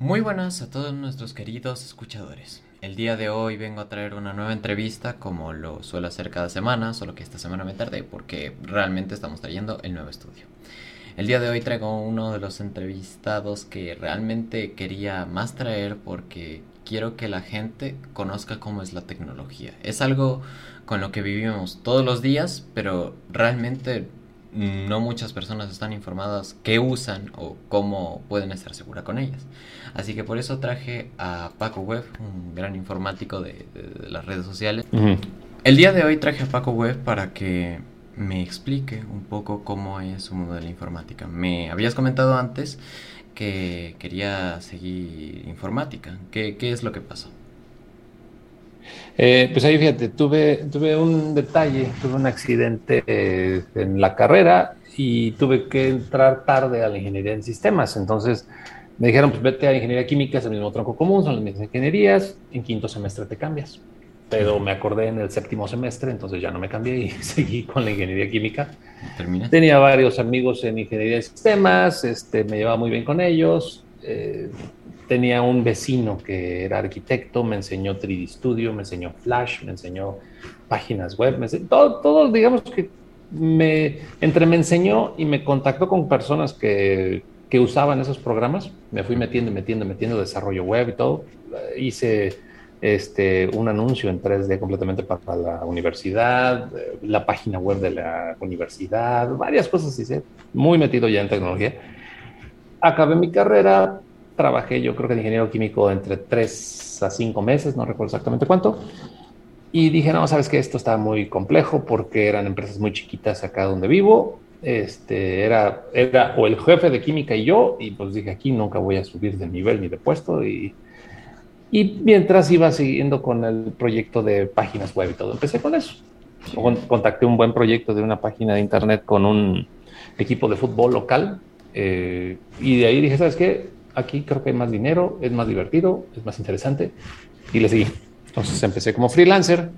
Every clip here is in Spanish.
Muy buenas a todos nuestros queridos escuchadores. El día de hoy vengo a traer una nueva entrevista como lo suelo hacer cada semana, solo que esta semana me tardé porque realmente estamos trayendo el nuevo estudio. El día de hoy traigo uno de los entrevistados que realmente quería más traer porque quiero que la gente conozca cómo es la tecnología. Es algo con lo que vivimos todos los días, pero realmente no muchas personas están informadas qué usan o cómo pueden estar seguras con ellas. Así que por eso traje a Paco Web, un gran informático de, las redes sociales. El día de hoy traje a Paco Web para que me explique un poco cómo es su mundo de la informática. Me habías comentado antes que quería seguir informática. ¿Qué, qué es lo que pasó? Eh, pues ahí fíjate, tuve, tuve un detalle, tuve un accidente eh, en la carrera y tuve que entrar tarde a la ingeniería en sistemas. Entonces me dijeron, pues vete a ingeniería química, es el mismo tronco común, son las mismas ingenierías, en quinto semestre te cambias. Pero me acordé en el séptimo semestre, entonces ya no me cambié y seguí con la ingeniería química. ¿Termina? Tenía varios amigos en ingeniería de sistemas, este, me llevaba muy bien con ellos. Eh, tenía un vecino que era arquitecto, me enseñó 3D Studio, me enseñó Flash, me enseñó páginas web, me todo, todo, digamos que me, entre me enseñó y me contactó con personas que, que usaban esos programas, me fui metiendo, metiendo, metiendo desarrollo web y todo, hice este, un anuncio en 3D completamente para la universidad, la página web de la universidad, varias cosas hice, muy metido ya en tecnología. Acabé mi carrera, trabajé yo creo que de ingeniero químico entre tres a cinco meses, no recuerdo exactamente cuánto. Y dije, no, sabes que esto está muy complejo porque eran empresas muy chiquitas acá donde vivo. Este era, era o el jefe de química y yo, y pues dije, aquí nunca voy a subir de nivel ni de puesto. Y, y mientras iba siguiendo con el proyecto de páginas web y todo, empecé con eso. Contacté un buen proyecto de una página de internet con un equipo de fútbol local. Eh, y de ahí dije, ¿sabes qué? Aquí creo que hay más dinero, es más divertido, es más interesante. Y le seguí. Entonces empecé como freelancer.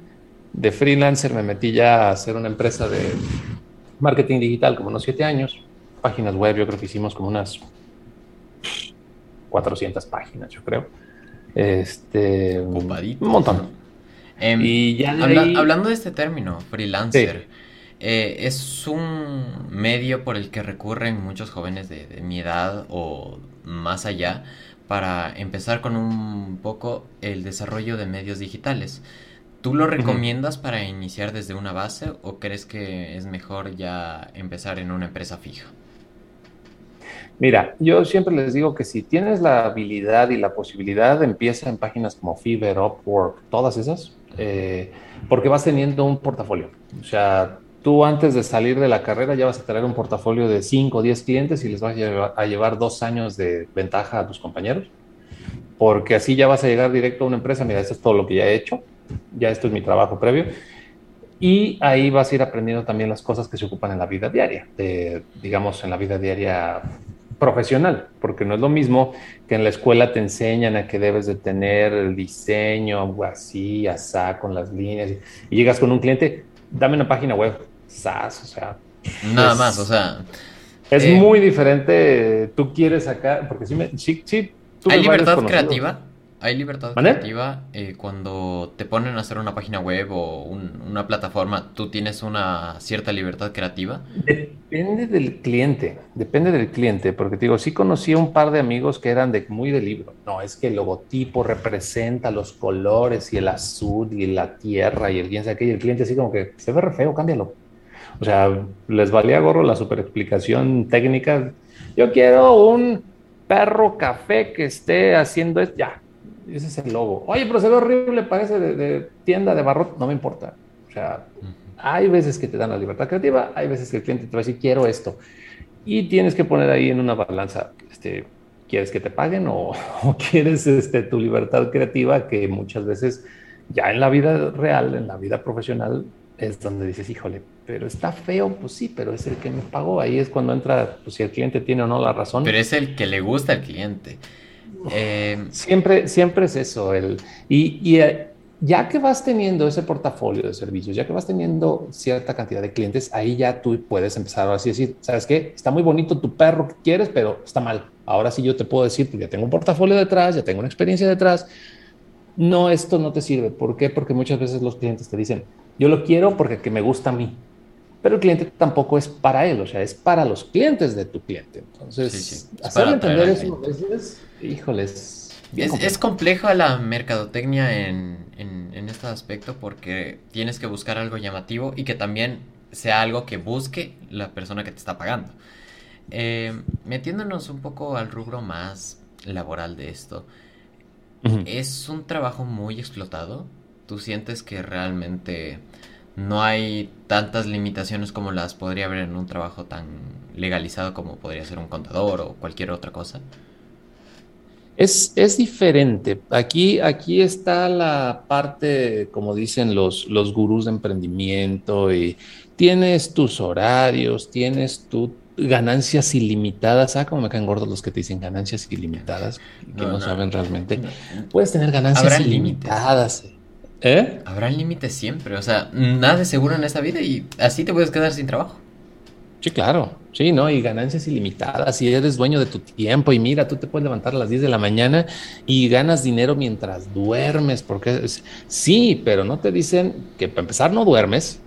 De freelancer me metí ya a hacer una empresa de marketing digital como unos siete años. Páginas web, yo creo que hicimos como unas 400 páginas, yo creo. Este, un montón. Em, y ya hablando de este término, freelancer, eh, es un medio por el que recurren muchos jóvenes de, de mi edad o más allá para empezar con un poco el desarrollo de medios digitales. ¿Tú lo recomiendas para iniciar desde una base o crees que es mejor ya empezar en una empresa fija? Mira, yo siempre les digo que si tienes la habilidad y la posibilidad, empieza en páginas como Fiverr, Upwork, todas esas, eh, porque vas teniendo un portafolio. O sea, tú antes de salir de la carrera ya vas a tener un portafolio de 5 o 10 clientes y les vas a llevar, dos años de ventaja a tus compañeros, porque así ya vas a llegar directo a una empresa, mira, esto es todo lo que ya he hecho, ya esto es mi trabajo previo, y ahí vas a ir aprendiendo también las cosas que se ocupan en la vida diaria, digamos, en la vida diaria profesional, porque no es lo mismo que en la escuela te enseñan a que debes de tener el diseño así, asá, con las líneas, y llegas con un cliente, dame una página web, SAS, o sea. Nada más, o sea. Es eh, muy diferente. Tú quieres sacar, porque sí, me, sí, sí ¿Hay libertad creativa? ¿Hay libertad creativa eh, cuando te ponen a hacer una página web o una plataforma? ¿Tú tienes una cierta libertad creativa? Depende del cliente, depende del cliente, porque te digo, sí conocí a un par de amigos que eran de muy de libro. No, es que el logotipo representa los colores y el azul y la tierra y el bien sabe y el cliente así como que se ve re feo, cámbialo. O sea, les valía gorro la super explicación técnica. Yo quiero un perro café que esté haciendo esto. Ya, ese es el logo. Oye, pero se ve horrible, parece de, tienda de barro. No me importa. O sea, hay veces que te dan la libertad creativa, hay veces que el cliente te va a decir, quiero esto. Y tienes que poner ahí en una balanza, este, ¿quieres que te paguen o, quieres este, tu libertad creativa que muchas veces ya en la vida real, en la vida profesional, es donde dices, híjole, pero está feo, pues sí, pero es el que me pagó. Ahí es cuando entra, pues si el cliente tiene o no la razón. Pero es el que le gusta al cliente. Eh, siempre, siempre es eso. El, y, y, eh, ya que vas teniendo ese portafolio de servicios, ya que vas teniendo cierta cantidad de clientes, ahí ya tú puedes empezar a así decir, ¿sabes qué? Está muy bonito tu perro que quieres, pero está mal. Ahora sí yo te puedo decir, porque ya tengo un portafolio detrás, ya tengo una experiencia detrás. No, esto no te sirve. ¿Por qué? Porque muchas veces los clientes te dicen, yo lo quiero porque que me gusta a mí. Pero el cliente tampoco es para él, o sea, es para los clientes de tu cliente. Entonces, hacerle entender eso a veces, híjoles, es, complejo. la mercadotecnia en, en, este aspecto porque tienes que buscar algo llamativo y que también sea algo que busque la persona que te está pagando. Eh, metiéndonos un poco al rubro más laboral de esto, ¿es un trabajo muy explotado? ¿Tú sientes que realmente no hay tantas limitaciones como las podría haber en un trabajo tan legalizado como podría ser un contador o cualquier otra cosa? Es, es, diferente. Aquí, aquí está la parte, como dicen los, los gurús de emprendimiento, y tienes tus horarios, tienes tus ganancias ilimitadas. Ah, como me caen gordos los que te dicen ganancias ilimitadas, que no, saben realmente. Puedes tener ganancias ilimitadas. ¿Eh? Habrá límites siempre. O sea, nada de seguro en esta vida y así te puedes quedar sin trabajo. Sí, claro, sí, ¿no? Y ganancias ilimitadas, y eres dueño de tu tiempo, y mira, tú te puedes levantar a las 10 de la mañana y ganas dinero mientras duermes, porque sí, pero no te dicen que para empezar no duermes,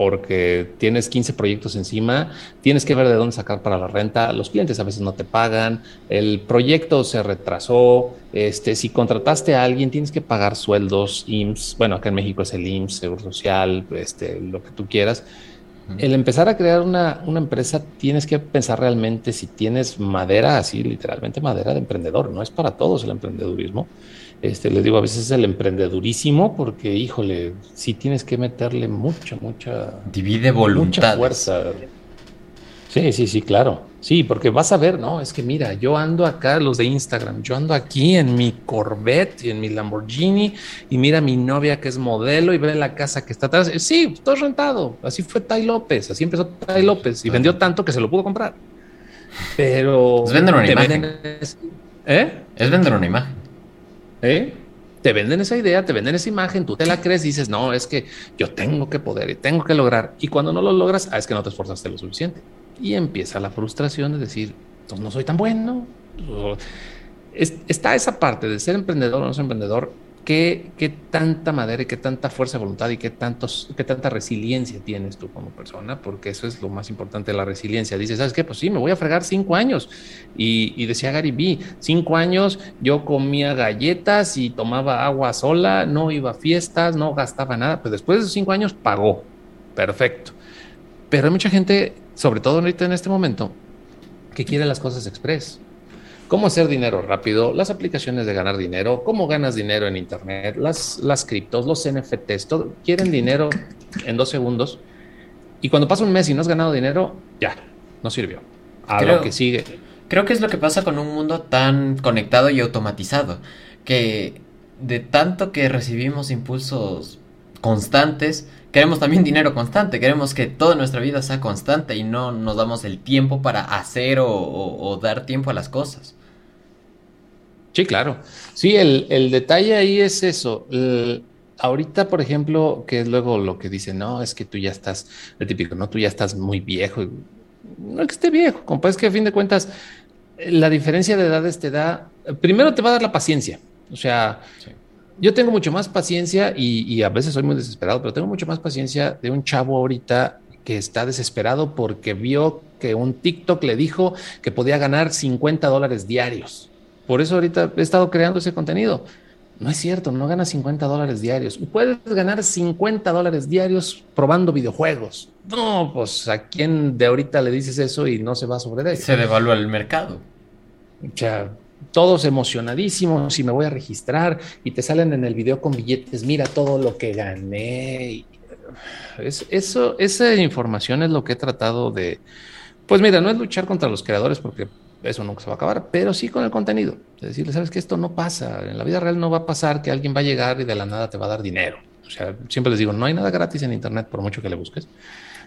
porque tienes 15 proyectos encima, tienes que ver de dónde sacar para la renta, los clientes a veces no te pagan, el proyecto se retrasó, este, si contrataste a alguien tienes que pagar sueldos, IMSS, bueno, acá en México es el IMSS, Seguro Social, este, lo que tú quieras el empezar a crear una, empresa, tienes que pensar realmente si tienes madera, así literalmente madera de emprendedor. No es para todos el emprendedurismo. Este, les digo, a veces es el emprendedurísimo porque, híjole, sí tienes que meterle mucha, mucha... Divide voluntad. Mucha fuerza. Sí, sí, sí, claro. Sí, porque vas a ver, no, es que mira, yo ando acá, los de Instagram, yo ando aquí en mi Corvette y en mi Lamborghini y mira mi novia que es modelo y ve la casa que está atrás. Sí, todo rentado. Así fue Tai López, así empezó Tai López y vendió tanto que se lo pudo comprar. Pero... Es vender una imagen. ¿Eh? Es vender una imagen. ¿Eh? Te venden esa idea, te venden esa imagen, tú te la crees y dices, no, es que yo tengo que poder y tengo que lograr. Y cuando no lo logras, ah, es que no te esforzaste lo suficiente y empieza la frustración de decir, pues, no soy tan bueno. está esa parte de ser emprendedor o no ser emprendedor, ¿qué, qué tanta madera y qué tanta fuerza de voluntad y qué, tantos, qué tanta resiliencia tienes tú como persona, porque eso es lo más importante la resiliencia. Dices, ¿sabes qué? Pues sí, me voy a fregar cinco años. Y, y decía Gary B, cinco años yo comía galletas y tomaba agua sola, no iba a fiestas, no gastaba nada, pues después de esos cinco años pagó. Perfecto. Pero hay mucha gente sobre todo ahorita en este momento, que quiere las cosas express. Cómo hacer dinero rápido, las aplicaciones de ganar dinero, cómo ganas dinero en Internet, las, las criptos, los NFTs, todo, quieren dinero en dos segundos. Y cuando pasa un mes y no has ganado dinero, ya, no sirvió. A lo que sigue. Creo que es lo que pasa con un mundo tan conectado y automatizado, que de tanto que recibimos impulsos constantes, queremos también dinero constante, queremos que toda nuestra vida sea constante y no nos damos el tiempo para hacer o, dar tiempo a las cosas. Sí, claro. Sí, el, detalle ahí es eso. ahorita, por ejemplo, que es luego lo que dicen, no, es que tú ya estás, el típico, no, tú ya estás muy viejo. No es que esté viejo, compa, es que a fin de cuentas, la diferencia de edades te da, primero te va a dar la paciencia. O sea, yo tengo mucho más paciencia y, a veces soy muy desesperado, pero tengo mucho más paciencia de un chavo ahorita que está desesperado porque vio que un TikTok le dijo que podía ganar 50 dólares diarios. Por eso ahorita he estado creando ese contenido. No es cierto, no ganas 50 dólares diarios. Puedes ganar 50 dólares diarios probando videojuegos. No, pues a quién de ahorita le dices eso y no se va sobre él. Se devalúa el mercado. O sea, todos emocionadísimos y me voy a registrar y te salen en el video con billetes, mira todo lo que gané. Es, eso, esa información es lo que he tratado de, pues mira, no es luchar contra los creadores porque eso nunca se va a acabar, pero sí con el contenido. Es decirle, sabes que esto no pasa, en la vida real no va a pasar que alguien va a llegar y de la nada te va a dar dinero. O sea, siempre les digo, no hay nada gratis en Internet por mucho que le busques.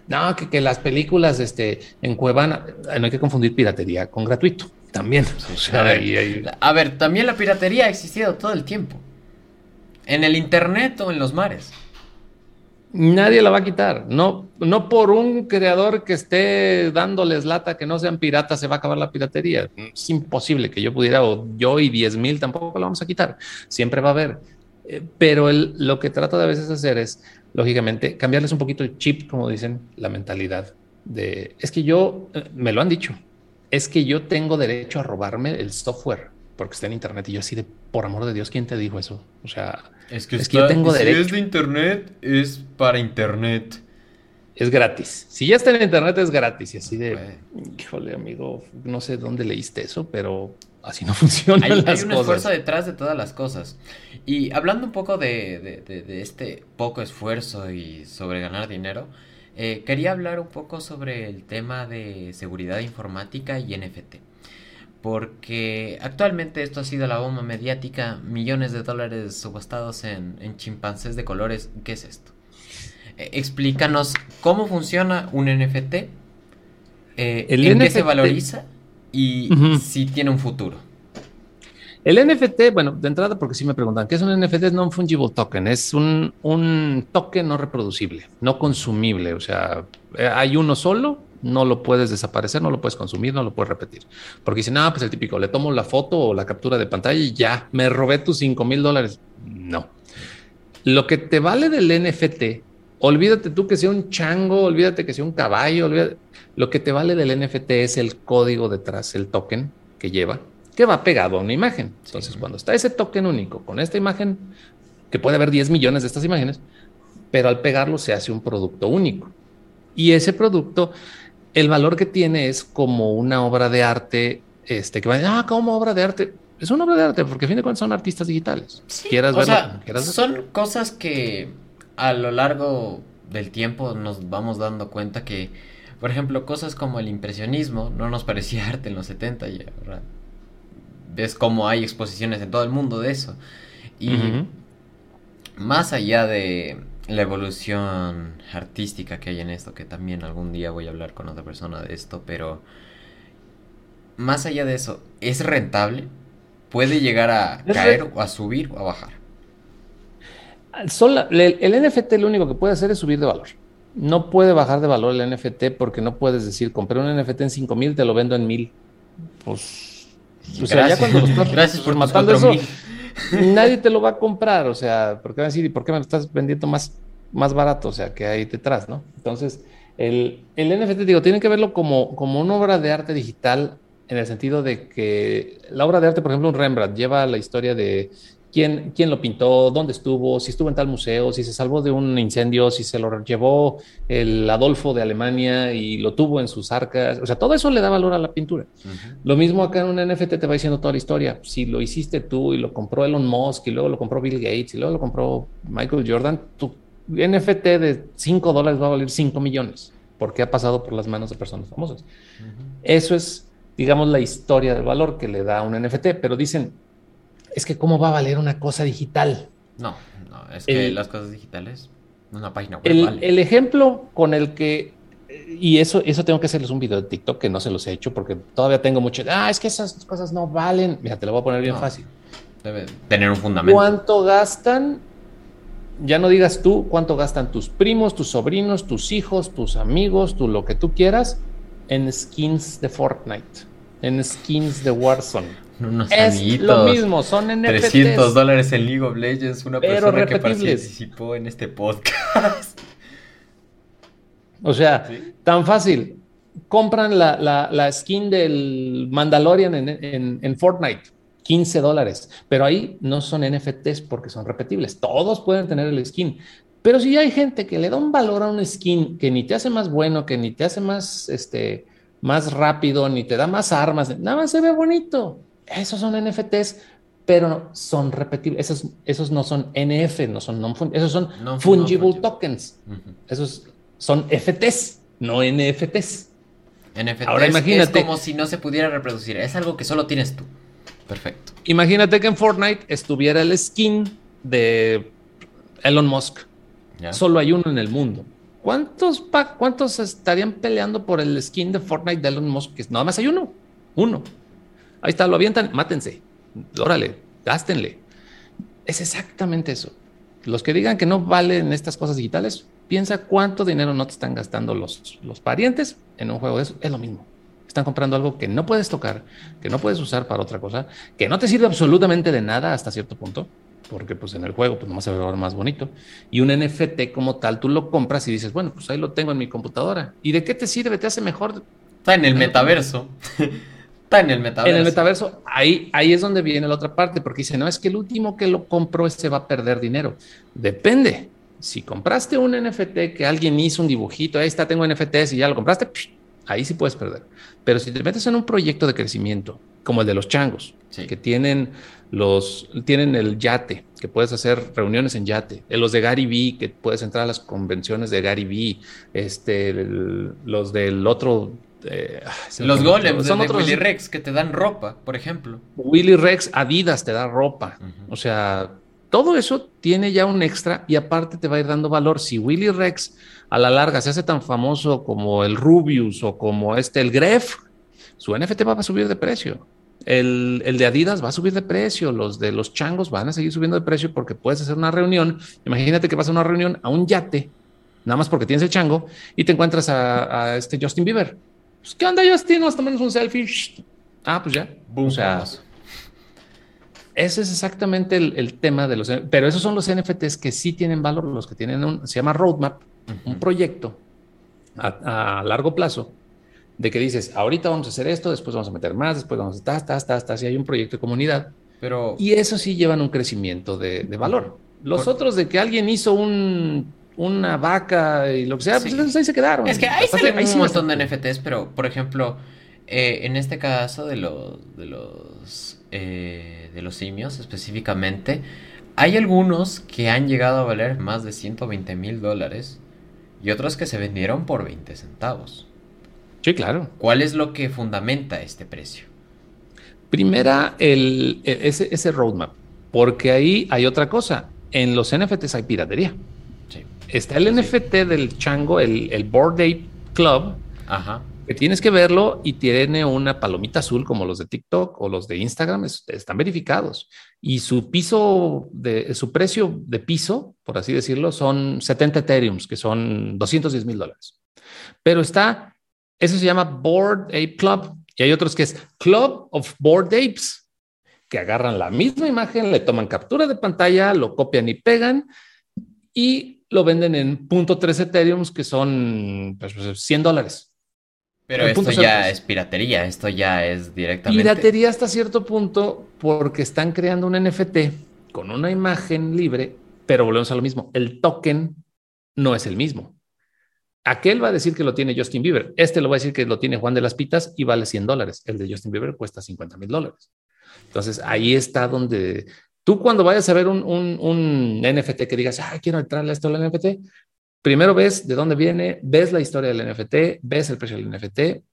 No, que, que las películas este, en Cuevana, no hay que confundir piratería con gratuito también. a, ver, también la piratería ha existido todo el tiempo. En el internet o en los mares. Nadie la va a quitar. No, no por un creador que esté dándoles lata que no sean piratas se va a acabar la piratería. Es imposible que yo pudiera, o yo y 10 mil tampoco la vamos a quitar. Siempre va a haber. Eh, pero lo que trato de a veces hacer es, lógicamente, cambiarles un poquito el chip, como dicen, la mentalidad de, es que yo, eh, me lo han dicho, es que yo tengo derecho a robarme el software porque está en internet. Y yo así de, por amor de Dios, ¿quién te dijo eso? O sea, es que, yo tengo derecho. Si es de internet, es para internet. Es gratis. Si ya está en internet, es gratis. Y así de, híjole, amigo, no sé dónde leíste eso, pero así no funciona. Hay, hay un esfuerzo detrás de todas las cosas. Y hablando un poco de, de, este poco esfuerzo y sobre ganar dinero, eh, quería hablar un poco sobre el tema de seguridad informática y NFT porque actualmente esto ha sido la bomba mediática, millones de dólares subastados en, chimpancés de colores. ¿Qué es esto? Eh, explícanos cómo funciona un NFT, eh, en qué se valoriza y si tiene un futuro. El NFT, bueno, de entrada, porque si me preguntan, ¿qué es un NFT? Es non-fungible token, es un, un token no reproducible, no consumible, o sea, eh, hay uno solo no lo puedes desaparecer, no lo puedes consumir, no lo puedes repetir. Porque si no, pues el típico, le tomo la foto o la captura de pantalla y ya, me robé tus 5 mil dólares. No. Lo que te vale del NFT, olvídate tú que sea un chango, olvídate que sea un caballo, lo que te vale del NFT es el código detrás, el token que lleva, que va pegado a una imagen. Entonces, cuando está ese token único con esta imagen, que puede haber 10 millones de estas imágenes, pero al pegarlo se hace un producto único. Y ese producto el valor que tiene es como una obra de arte, este, que va a ah, como obra de arte. Es una obra de arte, porque a fin de cuentas son artistas digitales. quieras verlo, son cosas que a lo largo del tiempo nos vamos dando cuenta que, por ejemplo, cosas como el impresionismo no nos parecía arte en los 70 y ahora ves cómo hay exposiciones en todo el mundo de eso. Y más allá de la evolución artística que hay en esto, que también algún día voy a hablar con otra persona de esto, pero más allá de eso, ¿es rentable? ¿Puede llegar a caer o a subir o a bajar? el, NFT lo único que puede hacer es subir de valor. No puede bajar de valor el NFT porque no puedes decir, compré un NFT en 5 mil, te lo vendo en mil. Pues, o sea, ya cuando Gracias por matando eso, nadie te lo va a comprar, o sea, porque van a decir, ¿y por qué me lo estás vendiendo más, más barato? O sea, que hay detrás, ¿no? Entonces, el, el NFT, digo, tienen que verlo como, como una obra de arte digital en el sentido de que la obra de arte, por ejemplo, un Rembrandt lleva la historia de quién, quién lo pintó, dónde estuvo, si estuvo en tal museo, si se salvó de un incendio, si se lo llevó el Adolfo de Alemania y lo tuvo en sus arcas. O sea, todo eso le da valor a la pintura. Lo mismo acá en un NFT te va diciendo toda la historia. Si lo hiciste tú y lo compró Elon Musk y luego lo compró Bill Gates y luego lo compró Michael Jordan, tu NFT de 5 dólares va a valer 5 millones porque ha pasado por las manos de personas famosas. Eso es, digamos, la historia del valor que le da un NFT, pero dicen, es que cómo va a valer una cosa digital. No, no, es que las cosas digitales, una página web. El, el, ejemplo con el que, y eso, eso tengo que hacerles un video de TikTok que no se los he hecho porque todavía tengo mucho, ah, es que esas cosas no valen. Mira, te lo voy a poner bien fácil. Debe tener un fundamento. ¿Cuánto gastan? Ya no digas tú cuánto gastan tus primos, tus sobrinos, tus hijos, tus amigos, tú lo que tú quieras en skins de Fortnite, en skins de Warzone es lo mismo, son NFTs. 300 dólares en League of Legends, una persona que participó en este podcast. O sea, tan fácil. Compran la, skin del Mandalorian en, en, Fortnite, 15 dólares. Pero ahí no son NFTs porque son repetibles. Todos pueden tener el skin. Pero si hay gente que le da un valor a un skin que ni te hace más bueno, que ni te hace más, este, más rápido, ni te da más armas, nada más se ve bonito esos son NFTs, pero son repetibles. Esos, esos no son NF, no son non esos son fungible tokens. Esos son FTs, no NFTs. NFTs Ahora imagínate, es como si no se pudiera reproducir. Es algo que solo tienes tú. Perfecto. Imagínate que en Fortnite estuviera el skin de Elon Musk. Solo hay uno en el mundo. ¿Cuántos, ¿Cuántos estarían peleando por el skin de Fortnite de Elon Musk? Nada más hay uno. Uno. Ahí está, lo avientan, mátense. Órale, gástenle. Es exactamente eso. Los que digan que no valen estas cosas digitales, piensa cuánto dinero no te están gastando los, los parientes en un juego de eso. Es lo mismo. Están comprando algo que no puedes tocar, que no puedes usar para otra cosa, que no te sirve absolutamente de nada hasta cierto punto, porque pues en el juego pues nomás se ve más bonito. Y un NFT como tal, tú lo compras y dices, bueno, pues ahí lo tengo en mi computadora. ¿Y de qué te sirve? ¿Te hace mejor? Está en el metaverso. Está en el metaverso. En el metaverso, ahí, ahí es donde viene la otra parte, porque dice, no, es que el último que lo compró ese va a perder dinero. Depende. Si compraste un NFT que alguien hizo un dibujito, ahí está, tengo NFTs y ya lo compraste, ahí sí puedes perder. Pero si te metes en un proyecto de crecimiento, como el de los changos, que tienen los tienen el yate, que puedes hacer reuniones en yate, los de Gary Vee, que puedes entrar a las convenciones de Gary Vee, este, los del otro eh, los golems son de, otros... Willy Rex que te dan ropa, por ejemplo. Willy Rex, Adidas te da ropa. O sea, todo eso tiene ya un extra y aparte te va a ir dando valor. Si Willy Rex a la larga se hace tan famoso como el Rubius o como este, el Gref, su NFT va a subir de precio. El, el, de Adidas va a subir de precio, los de los changos van a seguir subiendo de precio porque puedes hacer una reunión. Imagínate que vas a una reunión a un yate, nada más porque tienes el chango, y te encuentras a, este Justin Bieber. Pues, ¿Qué onda, Justin? Nos tomamos un selfie. Ah, pues ya. o sea, ese es exactamente el, tema de los... Pero esos son los NFTs que sí tienen valor, los que tienen un... Se llama roadmap, un proyecto a, largo plazo de que dices, ahorita vamos a hacer esto, después vamos a meter más, después vamos a... Ta, ta, ta, ta, si hay un proyecto de comunidad. Pero... Y eso sí llevan un crecimiento de, valor. Los otros de que alguien hizo un una vaca y lo que sea, pues ahí se quedaron. Es que ahí hay un montón de NFTs, pero por ejemplo, eh, en este caso de los de los eh, de los simios específicamente, hay algunos que han llegado a valer más de 120 mil dólares y otros que se vendieron por 20 centavos. Sí, claro. ¿Cuál es lo que fundamenta este precio? Primera, el, ese, ese roadmap, porque ahí hay otra cosa. En los NFTs hay piratería. Está el NFT del chango, el, el Board Ape Club, Ajá. que tienes que verlo y tiene una palomita azul como los de TikTok o los de Instagram, están verificados. Y su piso, de su precio de piso, por así decirlo, son 70 Ethereums, que son 210 mil dólares. Pero está, eso se llama Board Ape Club. Y hay otros que es Club of Board Apes, que agarran la misma imagen, le toman captura de pantalla, lo copian y pegan y lo venden en .3 Ethereum, que son 100 pues, dólares. Pero esto ya es piratería, esto ya es directamente. Piratería hasta cierto punto porque están creando un NFT con una imagen libre, pero volvemos a lo mismo. El token no es el mismo. Aquel va a decir que lo tiene Justin Bieber. Este lo va a decir que lo tiene Juan de las Pitas y vale 100 dólares. El de Justin Bieber cuesta 50 mil dólares. Entonces ahí está donde Tú cuando vayas a ver un, un, NFT que digas, ah, quiero entrarle a esto al NFT, primero ves de dónde viene, ves la historia del NFT, ves el precio del NFT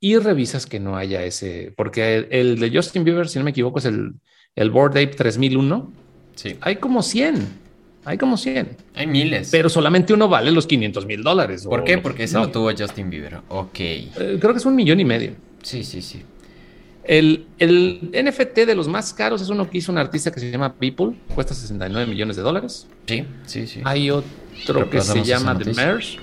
y revisas que no haya ese, porque el, de Justin Bieber, si no me equivoco, es el, el Board Ape 3001. Sí. Hay como 100. Hay como 100. Hay miles. Pero solamente uno vale los 500 mil dólares. ¿Por qué? Porque ese lo tuvo Justin Bieber. Ok. Eh, creo que es un millón y medio. Sí, sí, sí. El, NFT de los más caros es uno que hizo un artista que se llama People, cuesta 69 millones de dólares. Sí, sí, sí. Hay otro que se llama The Merge.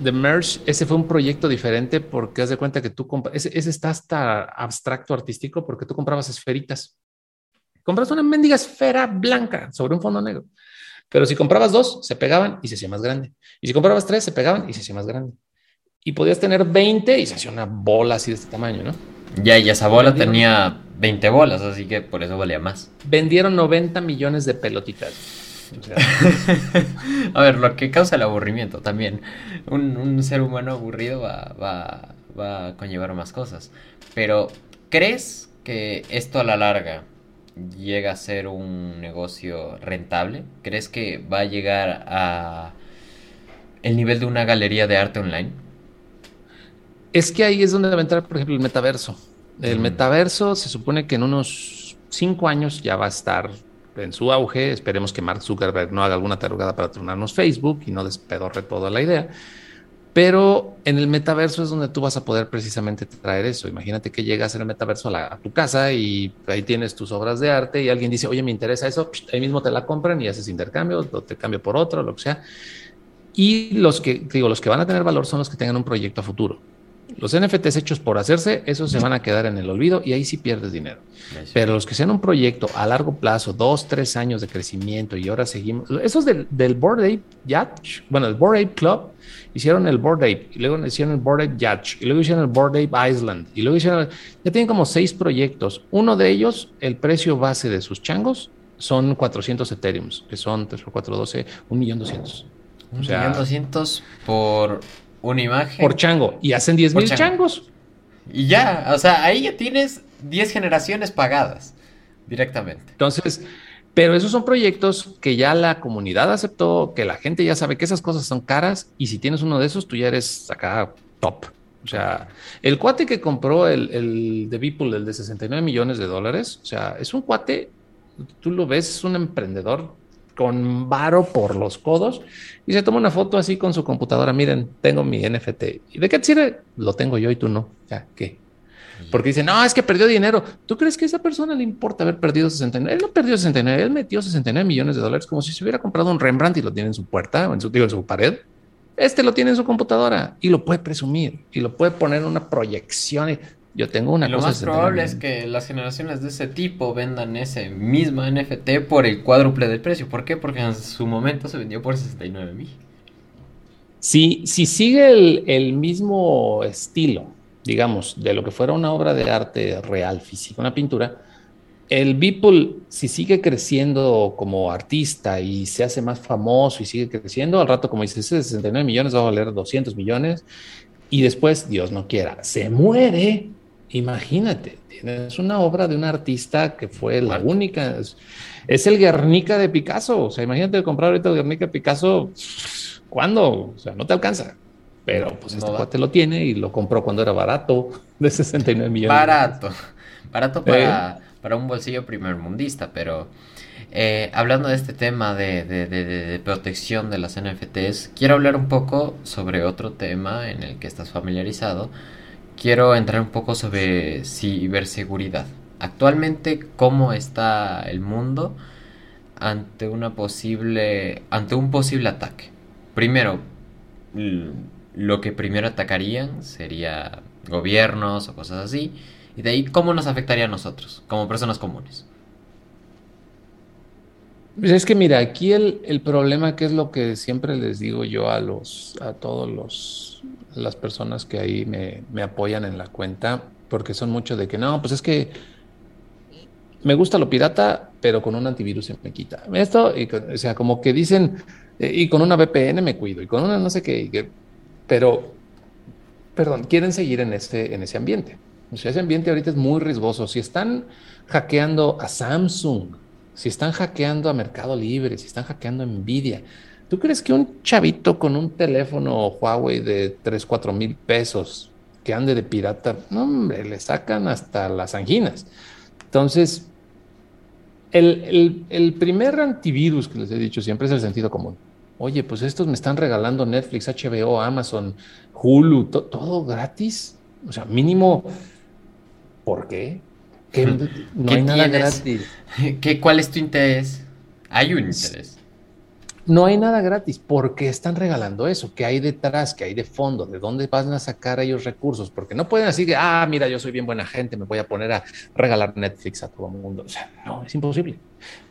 The Merge, ese fue un proyecto diferente porque haz de cuenta que tú compras, ese, está hasta abstracto artístico porque tú comprabas esferitas. Compras una mendiga esfera blanca sobre un fondo negro. Pero si comprabas dos, se pegaban y se hacía más grande. Y si comprabas tres, se pegaban y se hacía más grande. Y podías tener 20 y se hacía una bola así de este tamaño, ¿no? Ya, y esa bola tenía 20 bolas, así que por eso valía más. Vendieron 90 millones de pelotitas. a ver, lo que causa el aburrimiento también. Un, ser humano aburrido va, va, va a conllevar más cosas. Pero, ¿crees que esto a la larga llega a ser un negocio rentable? ¿Crees que va a llegar a el nivel de una galería de arte online? Es que ahí es donde va a entrar, por ejemplo, el metaverso. El metaverso se supone que en unos cinco años ya va a estar en su auge. Esperemos que Mark Zuckerberg no haga alguna tarugada para tronarnos Facebook y no despedorre toda la idea. Pero en el metaverso es donde tú vas a poder precisamente traer eso. Imagínate que llegas en el metaverso a, tu casa y ahí tienes tus obras de arte y alguien dice, oye, me interesa eso, ahí mismo te la compran y haces intercambio, o te cambio por otro, lo que sea. Y los que, digo, los que van a tener valor son los que tengan un proyecto a futuro. Los NFTs hechos por hacerse, esos se van a quedar en el olvido y ahí sí pierdes dinero. Pero los que sean un proyecto a largo plazo, dos, tres años de crecimiento y ahora seguimos, esos del, del Board Ape Yacht, bueno, el Board Ape Club, hicieron el Board Ape y luego hicieron el Board Ape Yacht y luego hicieron el Board Ape Island y luego hicieron, ya tienen como seis proyectos. Uno de ellos, el precio base de sus changos son 400 Ethereum, que son 3 por 4, 12, 1 millón 200. O sea, 200 por una imagen. Por chango. Y hacen 10 mil changos. Y ya, o sea, ahí ya tienes 10 generaciones pagadas directamente. Entonces, pero esos son proyectos que ya la comunidad aceptó, que la gente ya sabe que esas cosas son caras y si tienes uno de esos, tú ya eres acá top. O sea, el cuate que compró el, el de Beeple, el de 69 millones de dólares, o sea, es un cuate, tú lo ves, es un emprendedor con varo por los codos y se toma una foto así con su computadora. Miren, tengo mi NFT. ¿Y de qué sirve? Lo tengo yo y tú no. Ya, ¿qué? Porque dice, no, es que perdió dinero. ¿Tú crees que a esa persona le importa haber perdido 69? Él no perdió 69, él metió 69 millones de dólares como si se hubiera comprado un Rembrandt y lo tiene en su puerta o en su, digo, en su pared. Este lo tiene en su computadora y lo puede presumir y lo puede poner en una proyección. Yo tengo una Lo más probable es que las generaciones de ese tipo vendan ese mismo NFT por el cuádruple del precio. ¿Por qué? Porque en su momento se vendió por 69 mil. Si, si sigue el, el, mismo estilo, digamos, de lo que fuera una obra de arte real, física, una pintura, el Beeple, si sigue creciendo como artista y se hace más famoso y sigue creciendo, al rato, como dices, 69 millones va a valer 200 millones y después, Dios no quiera, se muere Imagínate, tienes una obra de un artista que fue la única. Es, el Guernica de Picasso. O sea, imagínate comprar ahorita el Guernica de Picasso. ¿Cuándo? O sea, no te alcanza. Pero pues este cuate lo tiene y lo compró cuando era barato, de 69 millones. Barato. Barato para, para un bolsillo primermundista, pero eh, hablando de este tema de, de, protección de las NFTs, quiero hablar un poco sobre otro tema en el que estás familiarizado, quiero entrar un poco sobre ciberseguridad. Actualmente, ¿cómo está el mundo ante una posible ante un posible ataque? Primero, lo que primero atacarían sería gobiernos o cosas así, y de ahí cómo nos afectaría a nosotros como personas comunes. Pues es que mira, aquí el, el problema que es lo que siempre les digo yo a los a todos los las personas que ahí me, me apoyan en la cuenta, porque son mucho de que no, pues es que me gusta lo pirata, pero con un antivirus se me quita. Esto, y, o sea, como que dicen, y con una VPN me cuido, y con una no sé qué, pero, perdón, quieren seguir en ese, en ese ambiente. Ese ambiente ahorita es muy riesgoso. Si están hackeando a Samsung, si están hackeando a Mercado Libre, si están hackeando a Nvidia, ¿Tú crees que un chavito con un teléfono Huawei de 3, 4 mil pesos que ande de pirata, no, hombre, le sacan hasta las anginas? Entonces, el, el, primer antivirus que les he dicho siempre es el sentido común. Oye, pues estos me están regalando Netflix, HBO, Amazon, Hulu, todo gratis. O sea, mínimo, ¿por qué? Que no hay nada gratis. ¿Qué, ¿Cuál es tu interés? Hay un interés. No hay nada gratis. ¿Por qué están regalando eso? ¿Qué hay detrás? ¿Qué hay de fondo? ¿De dónde van a sacar ellos recursos? Porque no pueden así que, ah, mira, yo soy bien buena gente, me voy a poner a regalar Netflix a todo el mundo. O sea, no, es imposible.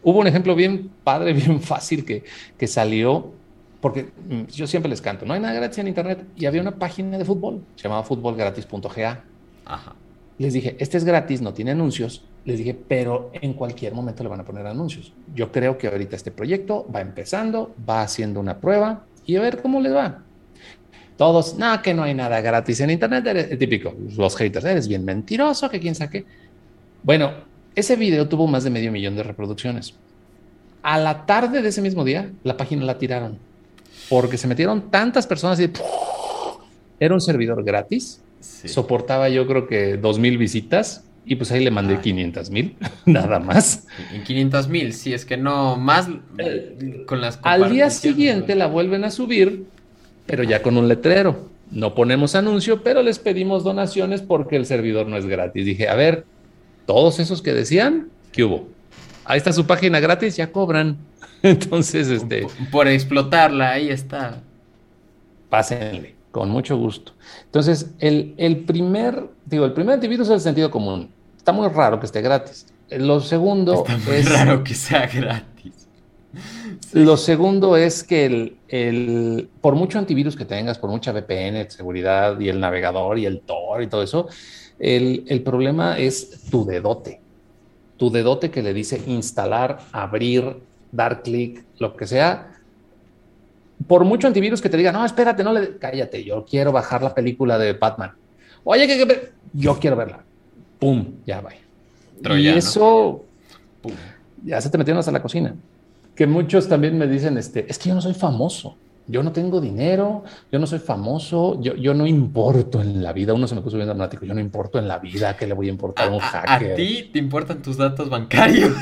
Hubo un ejemplo bien padre, bien fácil que, que salió, porque mm, yo siempre les canto, no hay nada gratis en Internet. Y había una página de fútbol, se llamaba. Ajá. Les dije, este es gratis, no tiene anuncios, les dije, pero en cualquier momento le van a poner anuncios. Yo creo que ahorita este proyecto va empezando, va haciendo una prueba y a ver cómo les va. Todos, no, que no hay nada gratis en Internet, eres, típico, los haters, eres bien mentiroso, que quién saque. Bueno, ese video tuvo más de medio millón de reproducciones. A la tarde de ese mismo día, la página la tiraron porque se metieron tantas personas y era un servidor gratis. Soportaba yo creo que dos mil visitas y pues ahí le mandé 500 mil, nada más. En 500 mil, si es que no, más con las... Al día siguiente la vuelven a subir pero ya con un letrero. No ponemos anuncio, pero les pedimos donaciones porque el servidor no es gratis. Dije, a ver, todos esos que decían, ¿qué hubo? Ahí está su página gratis, ya cobran. Entonces, este. Por, explotarla, ahí está. Pásenle, con mucho gusto. Entonces, el, el primer, digo, el primer antivirus es el sentido común. Está muy raro que esté gratis. Lo segundo Está muy es. raro que sea gratis. Lo segundo es que el, el, por mucho antivirus que tengas, por mucha VPN, seguridad y el navegador y el Tor y todo eso, el, el problema es tu dedote. Tu dedote que le dice instalar, abrir, dar clic, lo que sea. Por mucho antivirus que te diga, no, espérate, no le cállate, yo quiero bajar la película de Batman. Oye, que, yo quiero verla. Pum, ya va. Y eso ya se te metieron hasta la cocina. Que muchos también me dicen, este, es que yo no soy famoso. Yo no tengo dinero, yo no soy famoso, yo, yo no importo en la vida. Uno se me puso bien dramático, yo no importo en la vida, ¿qué le voy a importar a un hacker? ¿A ti te importan tus datos bancarios?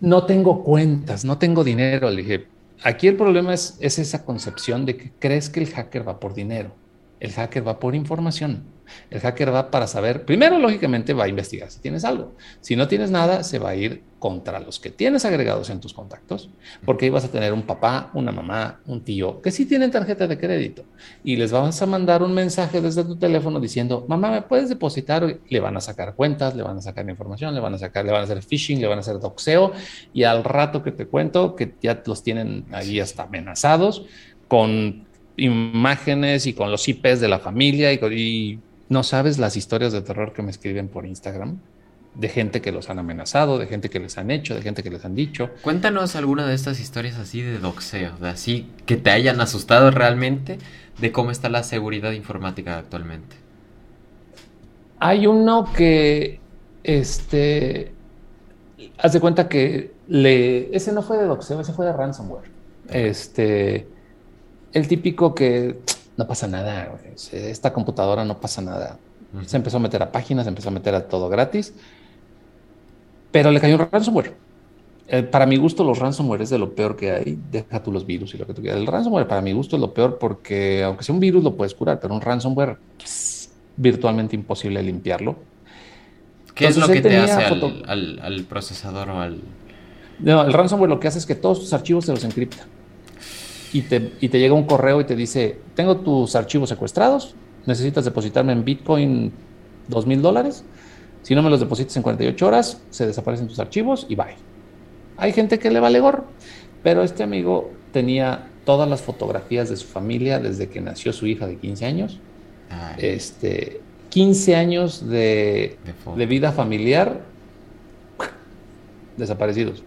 no tengo cuentas, no tengo dinero. Le dije, aquí el problema es, es esa concepción de que crees que el hacker va por dinero. El hacker va por información. El hacker va para saber, primero, lógicamente, va a investigar si tienes algo. Si no tienes nada, se va a ir contra los que tienes agregados en tus contactos, porque ahí vas a tener un papá, una mamá, un tío que sí tienen tarjeta de crédito y les vas a mandar un mensaje desde tu teléfono diciendo, mamá, ¿me puedes depositar? Le van a sacar cuentas, le van a sacar información, le van a sacar, le van a hacer phishing, le van a hacer doxeo y al rato que te cuento que ya los tienen ahí hasta amenazados con imágenes y con los IPs de la familia y, y no sabes las historias de terror que me escriben por Instagram de gente que los han amenazado, de gente que les han hecho, de gente que les han dicho. Cuéntanos alguna de estas historias así de doxeo, de así que te hayan asustado realmente de cómo está la seguridad informática actualmente. Hay uno que, este, haz de cuenta que le, ese no fue de doxeo, ese fue de ransomware. Este, el típico que no pasa nada, esta computadora no pasa nada. Se empezó a meter a páginas, se empezó a meter a todo gratis, pero le cayó un ransomware. Eh, para mi gusto, los ransomware es de lo peor que hay. Deja tú los virus y lo que tú quieras. El ransomware, para mi gusto, es lo peor porque, aunque sea un virus, lo puedes curar, pero un ransomware es virtualmente imposible limpiarlo. ¿Qué es lo que te hace al, procesador o al.? No, el ransomware lo que hace es que todos tus archivos se los encripta y te, y te llega un correo y te dice: Tengo tus archivos secuestrados, necesitas depositarme en Bitcoin dos mil dólares. Si no me los depositas en 48 horas, se desaparecen tus archivos y bye. Hay gente que le vale gorro, pero este amigo tenía todas las fotografías de su familia desde que nació su hija de 15 años. Este, 15 años de, de, vida familiar desaparecidos.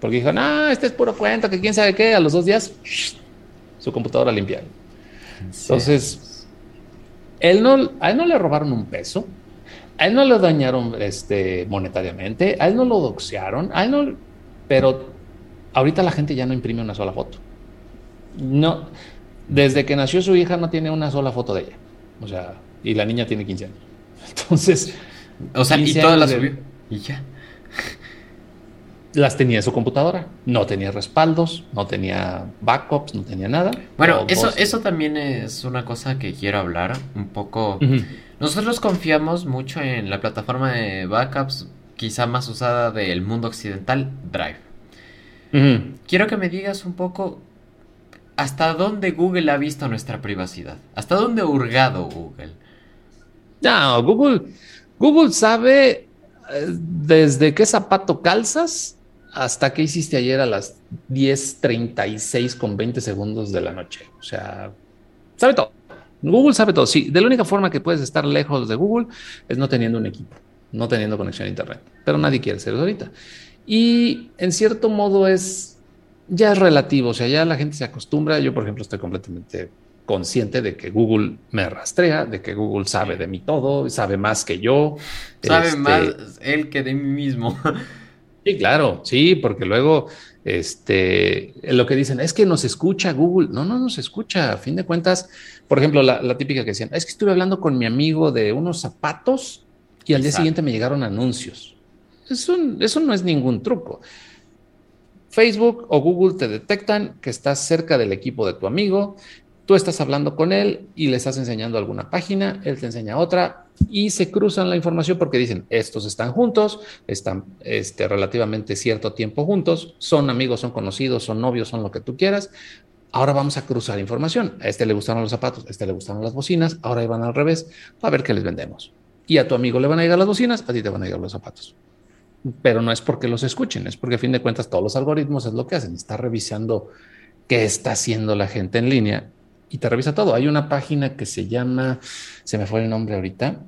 Porque dijo, no, este es puro cuento, que quién sabe qué, a los dos días, su computadora limpia. Entonces, él no, a él no le robaron un peso, a él no lo dañaron este, monetariamente, a él no lo doxearon, a él no, pero ahorita la gente ya no imprime una sola foto. No, desde que nació su hija no tiene una sola foto de ella. O sea, y la niña tiene 15 años. Entonces, o sea, y todas las subió y ya. Las tenía en su computadora, no tenía respaldos, no tenía backups, no tenía nada. Bueno, eso, eso también es una cosa que quiero hablar un poco. Nosotros confiamos mucho en la plataforma de backups, quizá más usada del mundo occidental, Drive. Quiero que me digas un poco hasta dónde Google ha visto nuestra privacidad. ¿Hasta dónde ha hurgado Google? No, Google, Google sabe eh, desde qué zapato calzas hasta qué hiciste ayer a las 10.36 con 20 segundos de la noche. O sea, sabe todo. Google sabe todo. Sí, de la única forma que puedes estar lejos de Google es no teniendo un equipo, no teniendo conexión a Internet. Pero nadie quiere ser eso ahorita. Y en cierto modo es ya es relativo. O sea, ya la gente se acostumbra. Yo, por ejemplo, estoy completamente consciente de que Google me rastrea, de que Google sabe de mí todo, sabe más que yo. Sabe este, más él que de mí mismo. Sí, claro, sí, porque luego este, lo que dicen es que nos escucha Google. No, no nos escucha. A fin de cuentas, por ejemplo, la, típica que decían es que estuve hablando con mi amigo de unos zapatos y al día siguiente me llegaron anuncios. Eso, eso no es ningún truco. Facebook o Google te detectan que estás cerca del equipo de tu amigo, tú estás hablando con él y le estás enseñando alguna página, él te enseña otra y se cruzan la información porque dicen, estos están juntos, están este, relativamente cierto tiempo juntos, son amigos, son conocidos, son novios, son lo que tú quieras. Ahora vamos a cruzar información. A este le gustaron los zapatos, a este le gustaron las bocinas, ahora van al revés, a ver qué les vendemos. Y a tu amigo le van a llegar las bocinas, a ti te van a llegar los zapatos pero no es porque los escuchen, es porque a fin de cuentas todos los algoritmos es lo que hacen, está revisando qué está haciendo la gente en línea y te revisa todo. Hay una página que se llama, se me fue el nombre ahorita,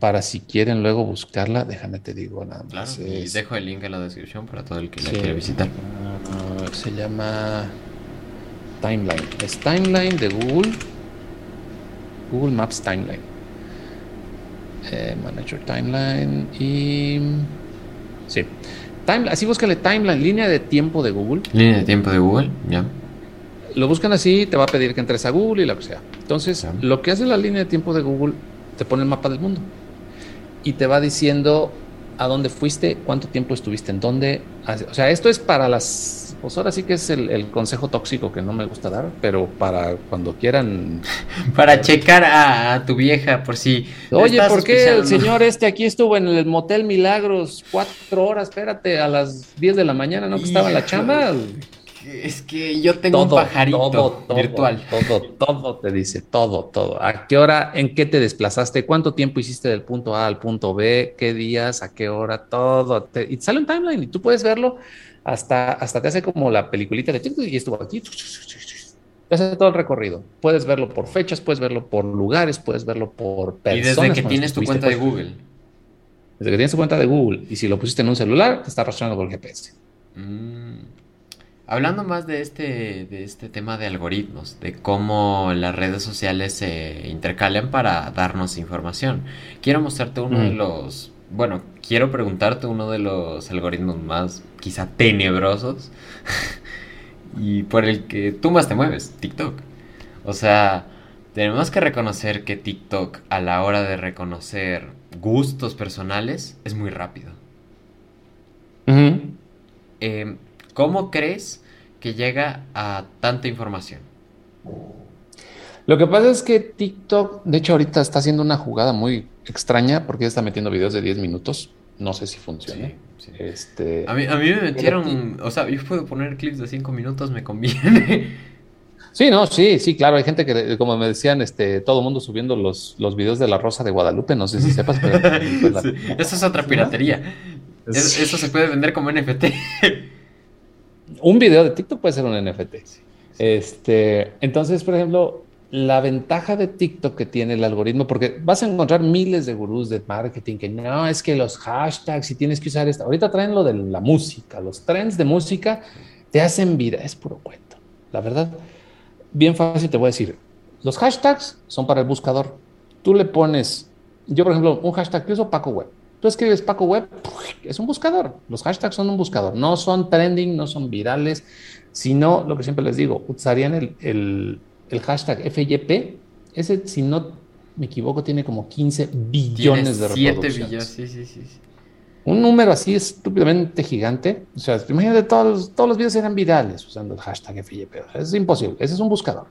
para si quieren luego buscarla, déjame te digo nada más. Claro, y dejo el link en la descripción para todo el que la quiera visitar. Uh, se llama Timeline. Es Timeline de Google. Google Maps Timeline. Eh, Manager Timeline y Sí. Time, así búscale timeline, línea de tiempo de Google. Línea de tiempo de Google, ya. Lo buscan así, te va a pedir que entres a Google y lo que sea. Entonces, lo que hace la línea de tiempo de Google, te pone el mapa del mundo. Y te va diciendo a dónde fuiste, cuánto tiempo estuviste en dónde. O sea, esto es para las pues ahora sí que es el, consejo tóxico que no me gusta dar, pero para cuando quieran. para checar a, tu vieja por si. Oye, ¿por qué el señor este aquí estuvo en el Motel Milagros cuatro horas? Espérate, a las 10 de la mañana, ¿no? Que estaba en la chamba. Es que yo tengo un pajarito virtual. Todo, todo te dice, todo, todo. ¿A qué hora, en qué te desplazaste? ¿Cuánto tiempo hiciste del punto A al punto B? ¿Qué días? ¿A qué hora? Todo. y sale un timeline y tú puedes verlo hasta, hasta te hace como la peliculita de y estuvo aquí. Te hace todo el recorrido. Puedes verlo por fechas, puedes verlo por lugares, puedes verlo por personas. Y desde que tienes tu cuenta de Google. Desde que tienes tu cuenta de Google y si lo pusiste en un celular, te está arrastrando por el GPS. Mm. Hablando más de este, de este tema de algoritmos, de cómo las redes sociales se intercalean para darnos información, quiero mostrarte uno de los bueno, quiero preguntarte uno de los algoritmos más quizá tenebrosos y por el que tú más te mueves, TikTok. O sea, tenemos que reconocer que TikTok a la hora de reconocer gustos personales es muy rápido. Em, ¿Cómo crees que llega a tanta información? Lo que pasa es que TikTok, de hecho, ahorita está haciendo una jugada muy extraña porque está metiendo videos de 10 minutos. No sé si funciona. Este, a, mí, a mí me metieron, o sea, yo puedo poner clips de 5 minutos, me conviene. Sí, no, sí, sí, claro. Hay gente que, como me decían, este, todo el mundo subiendo los, los videos de la Rosa de Guadalupe. No sé si sepas, pero. Pues, eso es otra piratería. eso se puede vender como NFT. Un video de TikTok puede ser un NFT. Este, entonces, por ejemplo, la ventaja de TikTok que tiene el algoritmo, porque vas a encontrar miles de gurús de marketing que no, es que los hashtags y tienes que usar esto. Ahorita traen lo de la música, los trends de música te hacen vida, es puro cuento. La verdad, bien fácil te voy a decir, los hashtags son para el buscador. Tú le pones, yo por ejemplo, un hashtag que uso Paco Web. Tú escribes Paco Web, es un buscador. Los hashtags son un buscador, no son trending, no son virales, sino lo que siempre les digo, usarían el el hashtag FYP, ese, si no me equivoco, tiene como 15 billones de reproducciones. 7 billones, sí, sí, sí. Un número así estúpidamente gigante. O sea, imagínate, todos, todos los videos eran virales usando el hashtag FYP. es imposible. Ese es un buscador.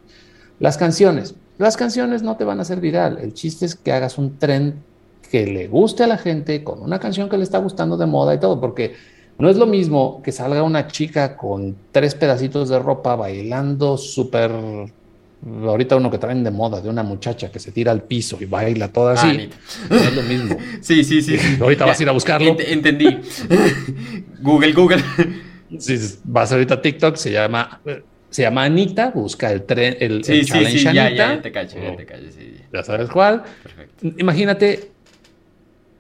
Las canciones. Las canciones no te van a hacer viral. El chiste es que hagas un trend que le guste a la gente con una canción que le está gustando de moda y todo, porque no es lo mismo que salga una chica con tres pedacitos de ropa bailando súper ahorita uno que traen de moda de una muchacha que se tira al piso y baila toda así. Ah, es lo mismo. Sí, sí, sí. ahorita vas a ir a buscarlo. entendí. Google, Google. Sí, vas ahorita a TikTok, se llama se llama Anita, busca el tren, el, sí, sí, challenge sí, Anita. Ya, ya, te cacho, ya te cacho, sí. Ya sabes cuál. Perfecto. Imagínate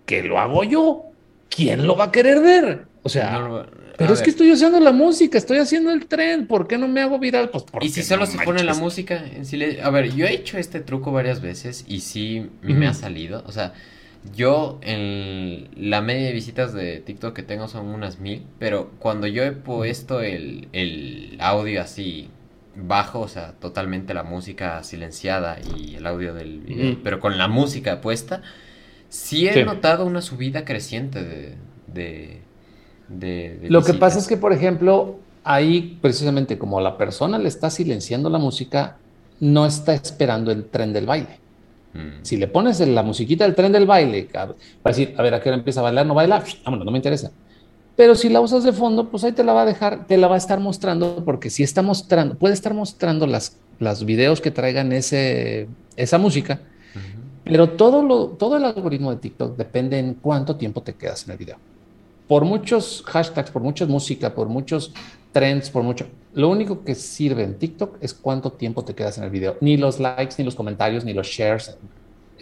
que lo hago yo. ¿Quién lo va a querer ver? O sea, pero es que estoy haciendo la música, estoy haciendo el tren, ¿por qué no me hago viral? Pues porque ¿Y si solo se pone la música? En A ver, yo he hecho este truco varias veces y sí me ha salido. O sea, yo en la media de visitas de TikTok que tengo son unas mil, pero cuando yo he puesto el, el audio así bajo, o sea, totalmente la música silenciada y el audio del video, pero con la música puesta, sí he notado una subida creciente de, de lo que pasa es que, por ejemplo, ahí precisamente como la persona le está silenciando la música, no está esperando el tren del baile. Mm. Si le pones la musiquita del tren del baile, va a decir, a ver, ¿a qué hora empieza a bailar? No baila, vámonos, no me interesa. Pero si la usas de fondo, pues ahí te la va a dejar, te la va a estar mostrando, porque si está mostrando, puede estar mostrando las, las videos que traigan ese, esa música, pero todo, todo el algoritmo de TikTok depende en cuánto tiempo te quedas en el video. Por muchos hashtags, por mucha música, por muchos trends, por mucho. Lo único que sirve en TikTok es cuánto tiempo te quedas en el video. Ni los likes, ni los comentarios, ni los shares.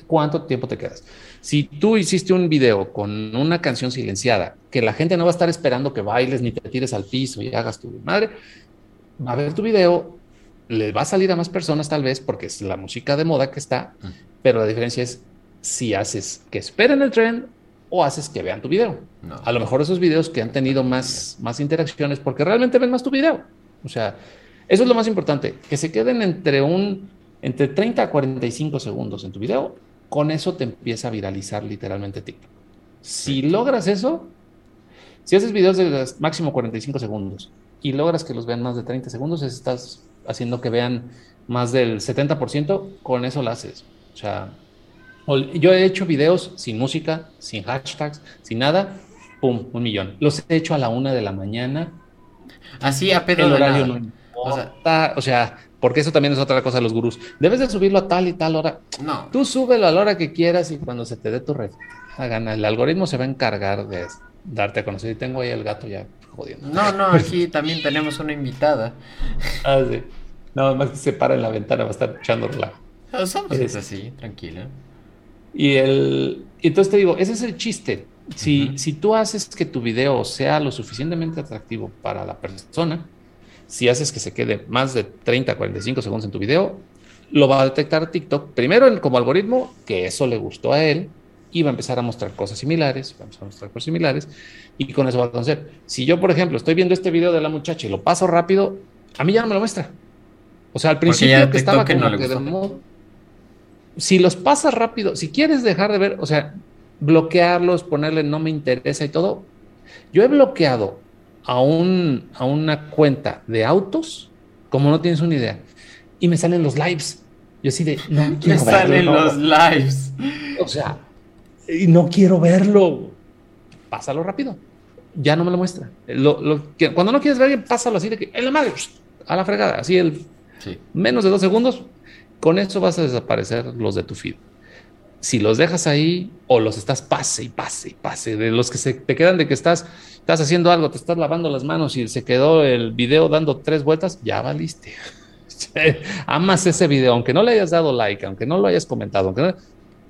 ¿Cuánto tiempo te quedas? Si tú hiciste un video con una canción silenciada, que la gente no va a estar esperando que bailes ni te tires al piso y hagas tu madre, va a ver tu video, le va a salir a más personas tal vez porque es la música de moda que está, pero la diferencia es si haces que esperen el tren o haces que vean tu video. A lo mejor esos videos que han tenido más, más interacciones porque realmente ven más tu video. O sea, eso es lo más importante, que se queden entre un entre 30 a 45 segundos en tu video, con eso te empieza a viralizar literalmente TikTok. Si logras eso, si haces videos de máximo 45 segundos y logras que los vean más de 30 segundos, estás haciendo que vean más del 70%, con eso lo haces. O sea, yo he hecho videos sin música, sin hashtags, sin nada, pum, un millón. Los he hecho a la una de la mañana. Así a pedo El horario no importa, o sea, porque eso también es otra cosa de los gurús. Debes de subirlo a tal y tal hora. No. Tú súbelo a la hora que quieras y cuando se te dé tu red, gana. El algoritmo se va a encargar de darte a conocer. Y tengo ahí el gato ya jodiendo. No, no, aquí también tenemos una invitada. Ah, sí. Nada más que se para en la ventana, va a estar echando relajo. es así, tranquila. Y el, entonces te digo, ese es el chiste. Si, si tú haces que tu video sea lo suficientemente atractivo para la persona, si haces que se quede más de 30, 45 segundos en tu video, lo va a detectar TikTok primero como algoritmo, que eso le gustó a él, y va a empezar a mostrar cosas similares, va a empezar a mostrar cosas similares, y con eso va a conocer. Si yo, por ejemplo, estoy viendo este video de la muchacha y lo paso rápido, a mí ya no me lo muestra. O sea, al principio que estaba como que de modo, si los pasas rápido, si quieres dejar de ver, o sea, bloquearlos, ponerle no me interesa y todo, yo he bloqueado a, un, a una cuenta de autos, como no tienes una idea, y me salen los lives. Yo así de, no quiero me salen los lives. O sea, y no quiero verlo. Pásalo rápido. Ya no me lo muestra. cuando no quieres ver alguien, pásalo así de que, en la madre, a la fregada, así el menos de dos segundos, con eso vas a desaparecer los de tu feed. Si los dejas ahí o los estás pase y pase y pase, de los que se te quedan de que estás, estás haciendo algo, te estás lavando las manos y se quedó el video dando tres vueltas, ya valiste. Amas ese video, aunque no le hayas dado like, aunque no lo hayas comentado, aunque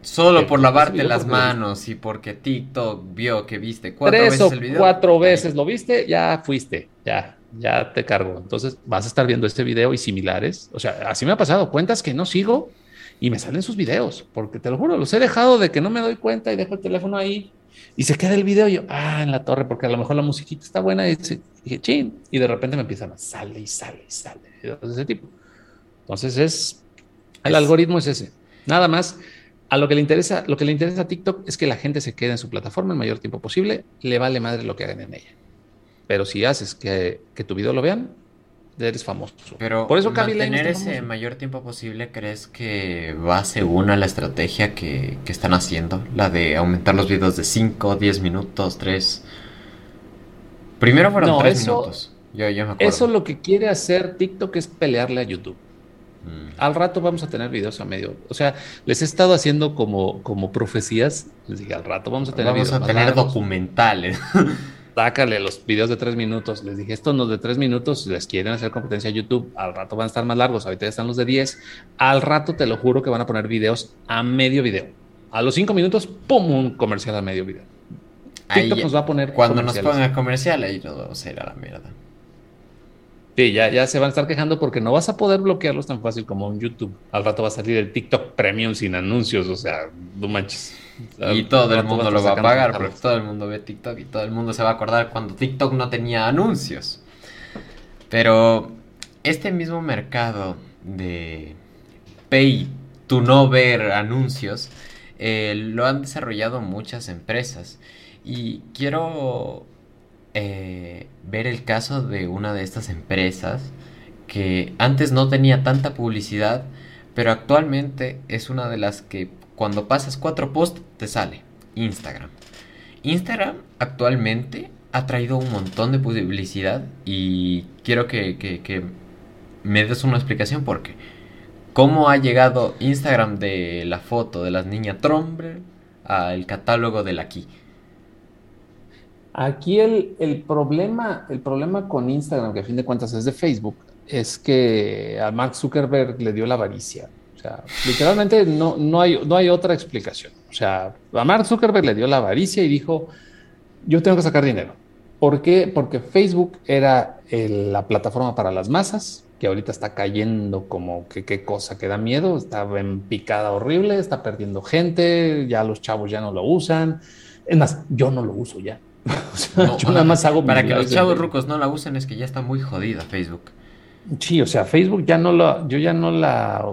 Solo por lavarte las manos y porque TikTok vio que viste cuatro veces el video. Cuatro veces lo viste, ya fuiste, ya, ya te cargo. Entonces vas a estar viendo este video y similares. O sea, así me ha pasado. Cuentas que no sigo y me salen sus videos, porque te lo juro, los he dejado de que no me doy cuenta y dejo el teléfono ahí y se queda el video y yo, ah, en la torre, porque a lo mejor la musiquita está buena y dije, chin, y de repente me empiezan a sale y sale y sale, de ese tipo. Entonces es, el algoritmo es ese. Nada más, a lo que le interesa, lo que le interesa a TikTok es que la gente se quede en su plataforma el mayor tiempo posible, le vale madre lo que hagan en ella. Pero si haces que, tu video lo vean, eres famoso. Pero por eso mantener ese mayor tiempo posible, ¿crees que va según a la estrategia que, están haciendo? La de aumentar los videos de 5, 10 minutos, 3. Primero fueron 3 minutos. Yo, yo me acuerdo. Eso lo que quiere hacer TikTok es pelearle a YouTube. Mm. Al rato vamos a tener videos a medio. O sea, les he estado haciendo como, como profecías. Les dije, al rato vamos a tener vamos a tener documentales. sácale los videos de tres minutos. Les dije, estos los de tres minutos, les quieren hacer competencia a YouTube, al rato van a estar más largos, ahorita ya están los de 10. Al rato te lo juro que van a poner videos a medio video. A los cinco minutos, ¡pum! Un comercial a medio video. TikTok nos va a poner. Cuando nos pongan comercial, ahí todo se irá a la mierda. Sí, ya, ya se van a estar quejando porque no vas a poder bloquearlos tan fácil como en YouTube. Al rato va a salir el TikTok Premium sin anuncios, o sea, no manches. Y todo el mundo lo va a pagar porque todo el mundo ve TikTok y todo el mundo se va a acordar cuando TikTok no tenía anuncios. Pero este mismo mercado de pay to no ver anuncios eh, lo han desarrollado muchas empresas. Y quiero eh, ver el caso de una de estas empresas que antes no tenía tanta publicidad, pero actualmente es una de las que cuando pasas cuatro posts te sale Instagram. Instagram actualmente ha traído un montón de publicidad y quiero que, me des una explicación porque cómo ha llegado Instagram de la foto de las niñas Trombre al catálogo del aquí. Aquí el, el, problema, el problema con Instagram, que a fin de cuentas es de Facebook, es que a Mark Zuckerberg le dio la avaricia. O sea, literalmente no, no, hay, no hay otra explicación. O sea, a Mark Zuckerberg le dio la avaricia y dijo, yo tengo que sacar dinero. ¿Por qué? Porque Facebook era la plataforma para las masas, que ahorita está cayendo como que qué cosa que da miedo, está en picada horrible, está perdiendo gente, ya los chavos ya no lo usan. Es más, yo no lo uso ya. yo nada más hago Para que los chavos rucos no la usen es que ya está muy jodida Facebook. Sí, o sea, Facebook ya no lo, yo ya no la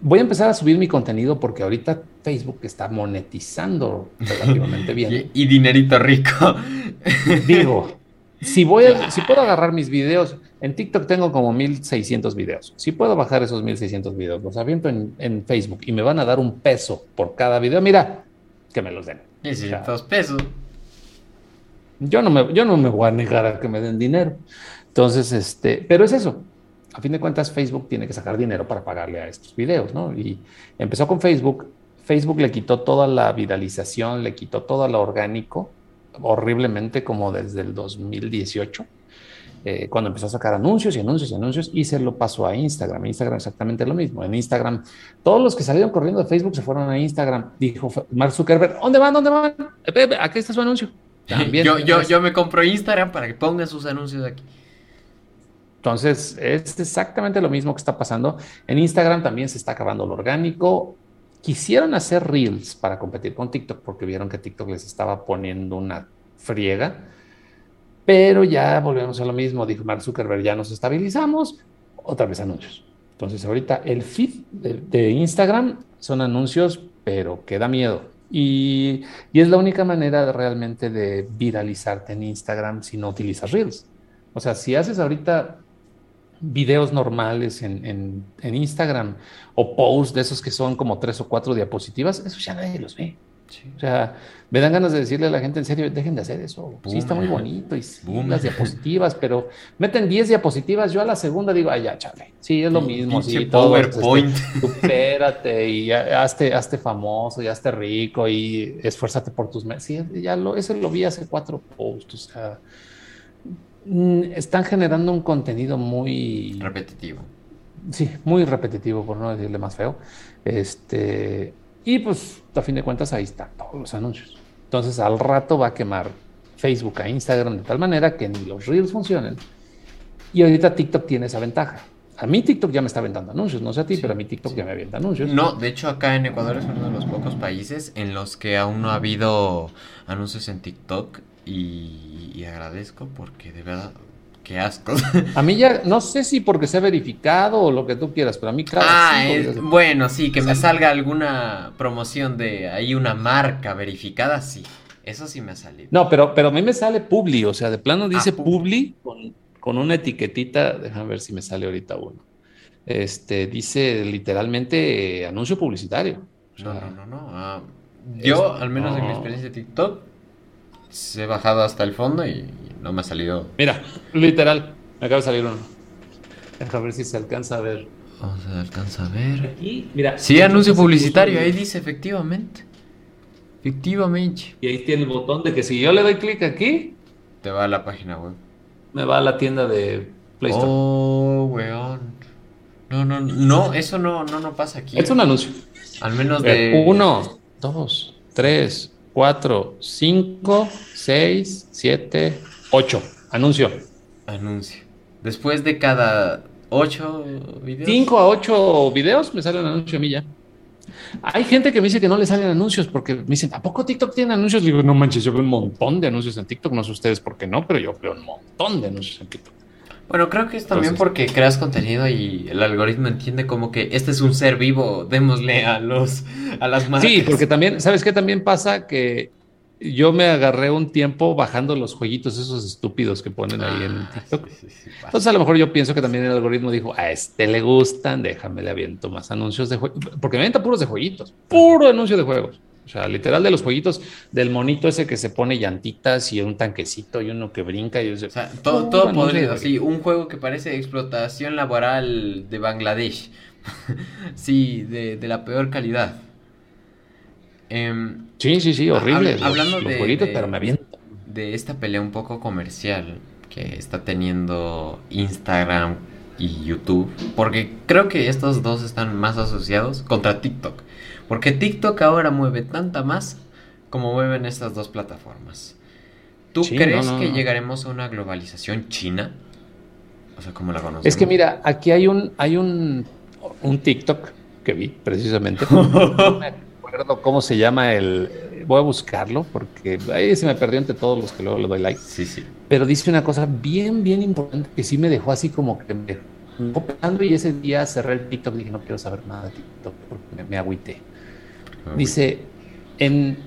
voy a empezar a subir mi contenido porque ahorita Facebook está monetizando relativamente bien. y, dinerito rico. Digo, si voy si puedo agarrar mis videos, en TikTok tengo como 1600 videos. Si puedo bajar esos 1600 videos, los aviento en, Facebook y me van a dar un peso por cada video, mira, que me los den. 1600 pesos. Yo no, me, yo no me voy a negar a que me den dinero. Entonces, este, pero es eso. A fin de cuentas, Facebook tiene que sacar dinero para pagarle a estos videos, ¿no? Y empezó con Facebook. Facebook le quitó toda la viralización, le quitó todo lo orgánico, horriblemente como desde el 2018. Eh, cuando empezó a sacar anuncios y anuncios y anuncios y se lo pasó a Instagram. Instagram exactamente lo mismo. En Instagram, todos los que salieron corriendo de Facebook se fueron a Instagram. Dijo Mark Zuckerberg, ¿dónde van? ¿Dónde van? Aquí está su anuncio yo, yo, yo me compro Instagram para que pongan sus anuncios aquí. Entonces, es exactamente lo mismo que está pasando. En Instagram también se está acabando lo orgánico. Quisieron hacer reels para competir con TikTok porque vieron que TikTok les estaba poniendo una friega. Pero ya volvemos a lo mismo. Dijo Mark Zuckerberg, ya nos estabilizamos. Otra vez anuncios. Entonces, ahorita el feed de, de Instagram son anuncios, pero que da miedo y, es la única manera realmente de viralizarte en Instagram si no utilizas Reels. O sea, si haces ahorita videos normales en, en Instagram o posts de esos que son como tres o cuatro diapositivas, eso ya nadie los ve. O sea, me dan ganas de decirle a la gente en serio, dejen de hacer eso. sí, está muy bonito y las diapositivas, pero meten 10 diapositivas. Yo a la segunda digo, ay, ya, chale. Sí, es lo mismo. Sí, todo. Este, PowerPoint. supérate y hazte, hazte, famoso y hazte rico y esfuérzate por tus. Sí, ya lo, ese lo vi hace cuatro posts. O sea, mm, están generando un contenido muy repetitivo. Sí, muy repetitivo, por no decirle más feo. Este y pues, a fin de cuentas, ahí están todos los anuncios. Entonces, al rato va a quemar Facebook a Instagram de tal manera que ni los Reels funcionen. Y ahorita TikTok tiene esa ventaja. A mí TikTok ya me está aventando anuncios, no sé a ti, pero a mí TikTok ya me avienta anuncios. No, de hecho acá en Ecuador es uno de los pocos países en los que aún no ha habido anuncios en TikTok y agradezco porque de verdad Qué asco. A mí ya, no sé si porque se ha verificado o lo que tú quieras, pero a mí claro. Ah, bueno, sí, que me salga alguna promoción de ahí una marca verificada, sí. Eso sí me ha salido. No, pero, pero a mí me sale Publi, o sea, de plano ah, dice Publi con, una etiquetita, déjame ver si me sale ahorita uno. Este, dice literalmente eh, anuncio publicitario. no, no, no, no. Ah, yo, al menos en mi experiencia de TikTok, he bajado hasta el fondo y no me ha salido. Mira, literal, me acaba de salir uno. Déjame ver si se alcanza a ver. Vamos a alcanza a ver. Aquí, mira. Sí, anuncio publicitario, ahí dice efectivamente. Efectivamente. Y ahí tiene el botón de que si yo le doy clic aquí, te va a la página web. Me va a la tienda de Play Store. Oh, weón. No, no, no, eso no, no, no pasa aquí. Es un anuncio. Al menos de. Uno, dos, tres, cuatro, cinco, seis, siete, 8. Anuncio. Anuncio. Después de cada 8 videos. 5 a 8 videos me sale un anuncio a mí ya. Hay gente que me dice que no le salen anuncios porque me dicen, ¿a poco TikTok tiene anuncios? digo, no manches, yo veo un montón de anuncios en TikTok. No sé ustedes por qué no, pero yo veo un montón de anuncios en TikTok. Bueno, creo que es también porque creas contenido y el algoritmo entiende como que este es un ser vivo, démosle a los a las marcas. Sí, porque también, ¿sabes qué también pasa? Que yo me agarré un tiempo bajando los jueguitos esos estúpidos que ponen ahí en Ah, TikTok. sí, sí, sí, pasa. Entonces a lo mejor yo pienso que también el algoritmo dijo, a este le gustan, déjame le aviento más anuncios de juegos, porque me avienta puros de jueguitos, puro anuncio de juegos. O sea, literal de los jueguitos, del monito ese que se pone llantitas y un tanquecito y uno que brinca. Y O sea, todo, todo podrido, sí, un juego que parece explotación laboral de Bangladesh. sí, de, de la peor calidad. Em, Sí, sí, sí, horrible. Hab- hablando los, los de- jueguitos, de- pero me avientan. de esta pelea un poco comercial que está teniendo Instagram y YouTube, porque creo que estos dos están más asociados contra TikTok, porque TikTok ahora mueve tanta más como mueven estas dos plataformas. ¿Tú Sí, crees no, no, que no. llegaremos a una globalización china? O sea, como la conocemos. Es que mira, aquí hay un, hay un, un TikTok que vi precisamente. No me acuerdo cómo se llama el. Voy a buscarlo porque ahí se me perdió entre todos los que luego le doy like. Sí, sí. Pero dice una cosa bien, bien importante que sí me dejó así como que me dejó pensando y ese día cerré el TikTok y dije no quiero saber nada de TikTok porque me, me agüité. Dice, en,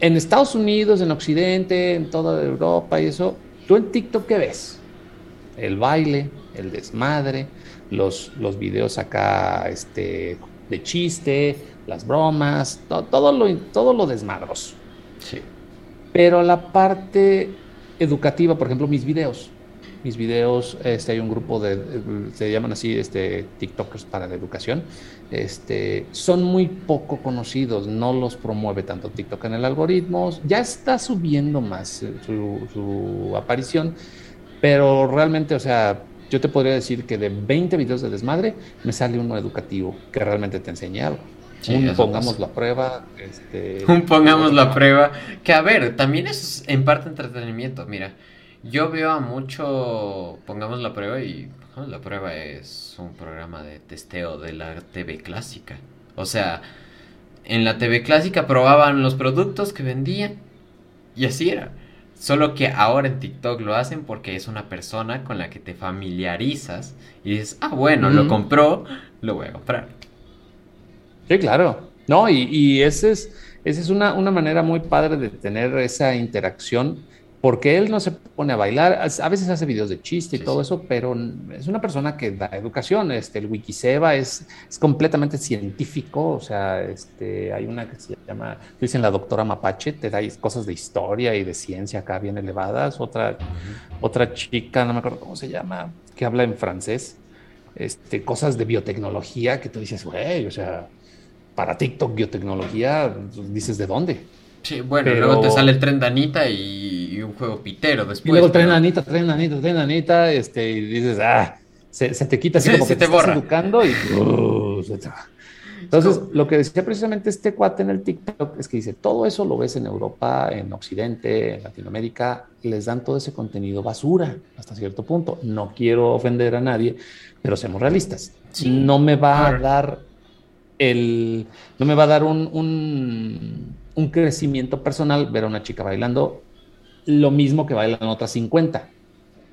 en Estados Unidos, en Occidente, en toda Europa y eso, ¿tú en TikTok qué ves? El baile, el desmadre, los, los videos acá este, de chiste, las bromas, to- todo, lo, todo lo desmadroso. Sí. Pero la parte educativa, por ejemplo, mis videos. Mis videos, este, hay un grupo de, se llaman así, este, TikTokers para la educación. Este, son muy poco conocidos, no los promueve tanto TikTok en el algoritmo. Ya está subiendo más su, su aparición, pero realmente, o sea, yo te podría decir que de 20 videos de desmadre, me sale uno educativo que realmente te enseña algo. Sí, Un pongamos pasa. la prueba. Este, Un pongamos la prueba. Que a ver, también es en parte entretenimiento. Mira, yo veo a mucho. Pongamos la prueba y. Pongamos la prueba es un programa de testeo de la TV clásica. O sea, en la TV clásica probaban los productos que vendían y así era. Solo que ahora en TikTok lo hacen porque es una persona con la que te familiarizas y dices, ah, bueno, lo compró, lo voy a comprar. Sí, claro. No, y, y ese es, esa es una, una manera muy padre de tener esa interacción, porque él no se pone a bailar, a veces hace videos de chiste y Sí, todo sí. eso, pero es una persona que da educación. Este, el Wikiseba es, es completamente científico, o sea, este, hay una que se llama, dicen la doctora Mapache, te da cosas de historia y de ciencia acá bien elevadas. Otra, otra chica, no me acuerdo cómo se llama, que habla en francés, este, cosas de biotecnología que tú dices, güey, o sea, para TikTok biotecnología, pues, dices, ¿de dónde? Sí, bueno, Pero- luego te sale el tren de Anita y, y un juego pitero después. y luego pero- Anita, traen Anita, traen Anita, este, y dices, ah, se, se te quita así como que te te, estás borra. educando y uh. Entonces, lo que decía precisamente este cuate en el TikTok es que dice, todo eso lo ves en Europa, en Occidente, en Latinoamérica, les dan todo ese contenido basura hasta cierto punto. No quiero ofender a nadie, pero seamos realistas. Sí. No me va a dar el, no me va a dar un, un, un crecimiento personal ver a una chica bailando lo mismo que bailan otras 50.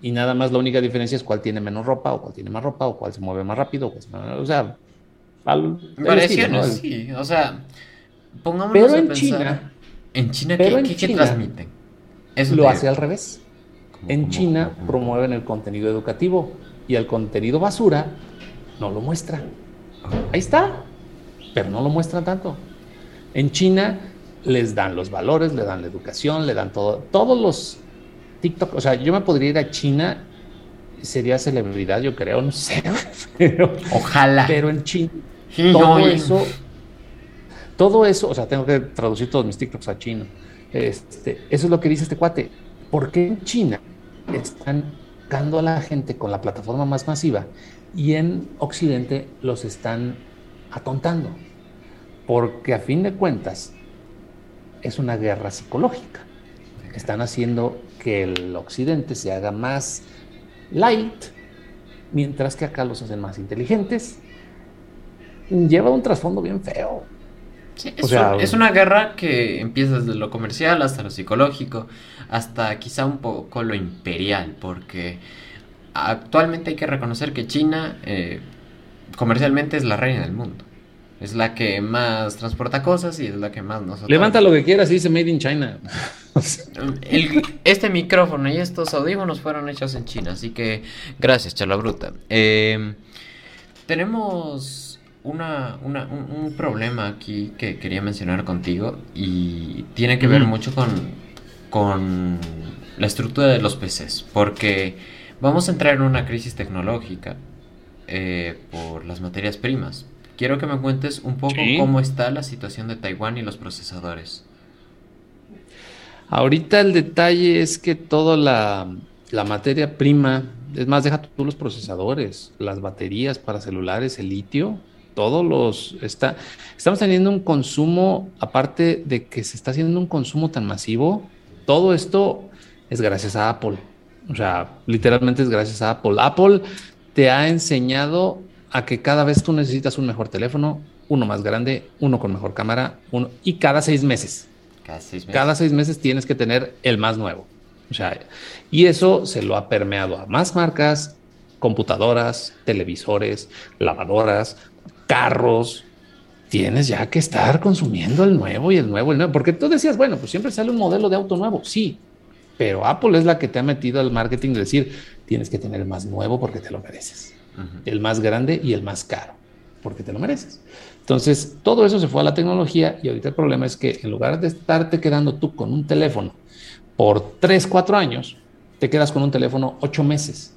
Y nada más la única diferencia es cuál tiene menos ropa o cuál tiene más ropa o cuál se mueve más rápido. O, cuál sea, al, estilo, ¿no? sí. O sea, pongámonos Pero a en pensar- China- ¿En China pero qué, en qué- qué China transmiten? Eso Lo hace al revés. ¿Cómo, En cómo, China cómo? promueven el contenido educativo y el contenido basura no lo muestra. Ahí está, pero no lo muestran tanto. En China les dan los valores, le dan la educación, le dan todo, todos los TikTok, o sea, yo me podría ir a China, sería celebridad, yo creo, no sé, pero, Ojalá. pero en China Sí, todo no, eso, todo eso, o sea, tengo que traducir todos mis TikToks a chino. Este, eso es lo que dice este cuate. ¿Por qué en China están dando a la gente con la plataforma más masiva y en Occidente los están atontando? Porque a fin de cuentas es una guerra psicológica. Están haciendo que el Occidente se haga más light, mientras que acá los hacen más inteligentes. Lleva un trasfondo bien feo. Sí, o es, sea, un- es una guerra que empieza desde lo comercial hasta lo psicológico, hasta quizá un poco lo imperial, porque actualmente hay que reconocer que China eh, comercialmente es la reina del mundo. Es la que más transporta cosas y es la que más nos... Levanta lo que quieras y dice Made in China. este micrófono y estos audífonos fueron hechos en China, así que gracias, charla bruta. Eh, tenemos una, un, problema aquí que quería mencionar contigo y tiene que ver mucho con, con la estructura de los PCs, porque vamos a entrar en una crisis tecnológica eh, por las materias primas. Quiero que me cuentes un poco cómo está la situación de Taiwán y los procesadores. Ahorita el detalle es que toda la, la materia prima, es más, deja tú los procesadores, las baterías para celulares, el litio, todos los está estamos teniendo un consumo aparte de que se está haciendo un consumo tan masivo todo esto es gracias a Apple. O sea literalmente es gracias a Apple. Apple te ha enseñado a que cada vez tú necesitas un mejor teléfono, uno más grande, uno con mejor cámara, uno, y cada seis meses. Cada seis meses. Cada seis meses tienes que tener el más nuevo. O sea, y eso se lo ha permeado a más marcas, computadoras, televisores, lavadoras, carros. Tienes ya que estar consumiendo el nuevo y el nuevo el nuevo. Porque tú decías, bueno, pues siempre sale un modelo de auto nuevo. Sí, pero Apple es la que te ha metido al marketing de decir, tienes que tener el más nuevo porque te lo mereces. El más grande y el más caro porque te lo mereces. Entonces, todo eso se fue a la tecnología y ahorita el problema es que en lugar de estarte quedando tú con un teléfono por 3, 4 años, te quedas con un teléfono 8 meses.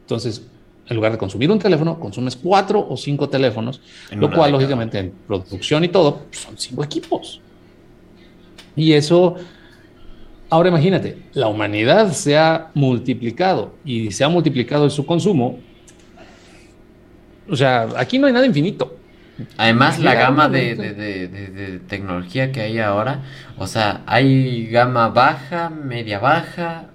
Entonces, en lugar de consumir un teléfono, consumes 4 o 5 teléfonos, lo cual, lógicamente, en producción y todo, pues, son 5 equipos. Y eso Ahora imagínate, la humanidad se ha multiplicado y se ha multiplicado en su consumo. O sea, aquí no hay nada infinito. Además, la gama de, tecnología que hay ahora, o sea, hay gama baja, media baja,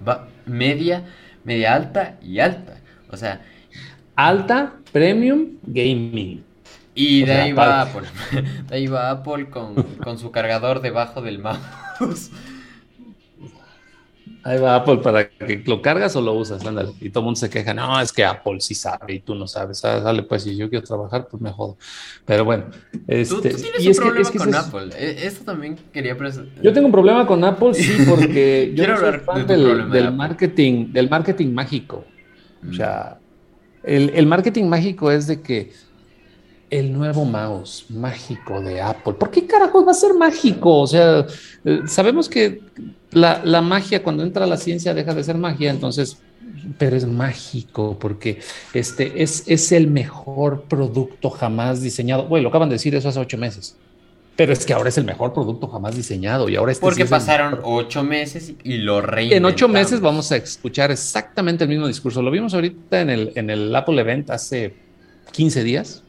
media, media alta y alta. O sea, alta, premium, gaming. Y de ahí va Apple. De ahí va Apple con, con su cargador debajo del mouse. Ahí va Apple para que lo cargas o lo usas, ándale. Y todo el mundo se queja, no, es que Apple sí sabe y tú no sabes. Ah, dale, pues si yo quiero trabajar, pues me jodo. Pero bueno. Este, ¿Tú, tienes un problema con Apple. E, esto también quería presentar. Yo tengo un problema con Apple, sí, porque yo no soy fan del, marketing, del marketing mágico. O sea, el, el marketing mágico es de que el nuevo mouse mágico de Apple. ¿Por qué carajos va a ser mágico? O sea, eh, sabemos que la, magia, cuando entra la ciencia, deja de ser magia, entonces, pero es mágico porque este es, es el mejor producto jamás diseñado. Bueno, lo acaban de decir eso hace ocho meses. Pero es que ahora es el mejor producto jamás diseñado y ahora este Porque pasaron ocho meses y lo reinventamos. En ocho meses vamos a escuchar exactamente el mismo discurso. Lo vimos ahorita en el, en el Apple Event hace 15 días.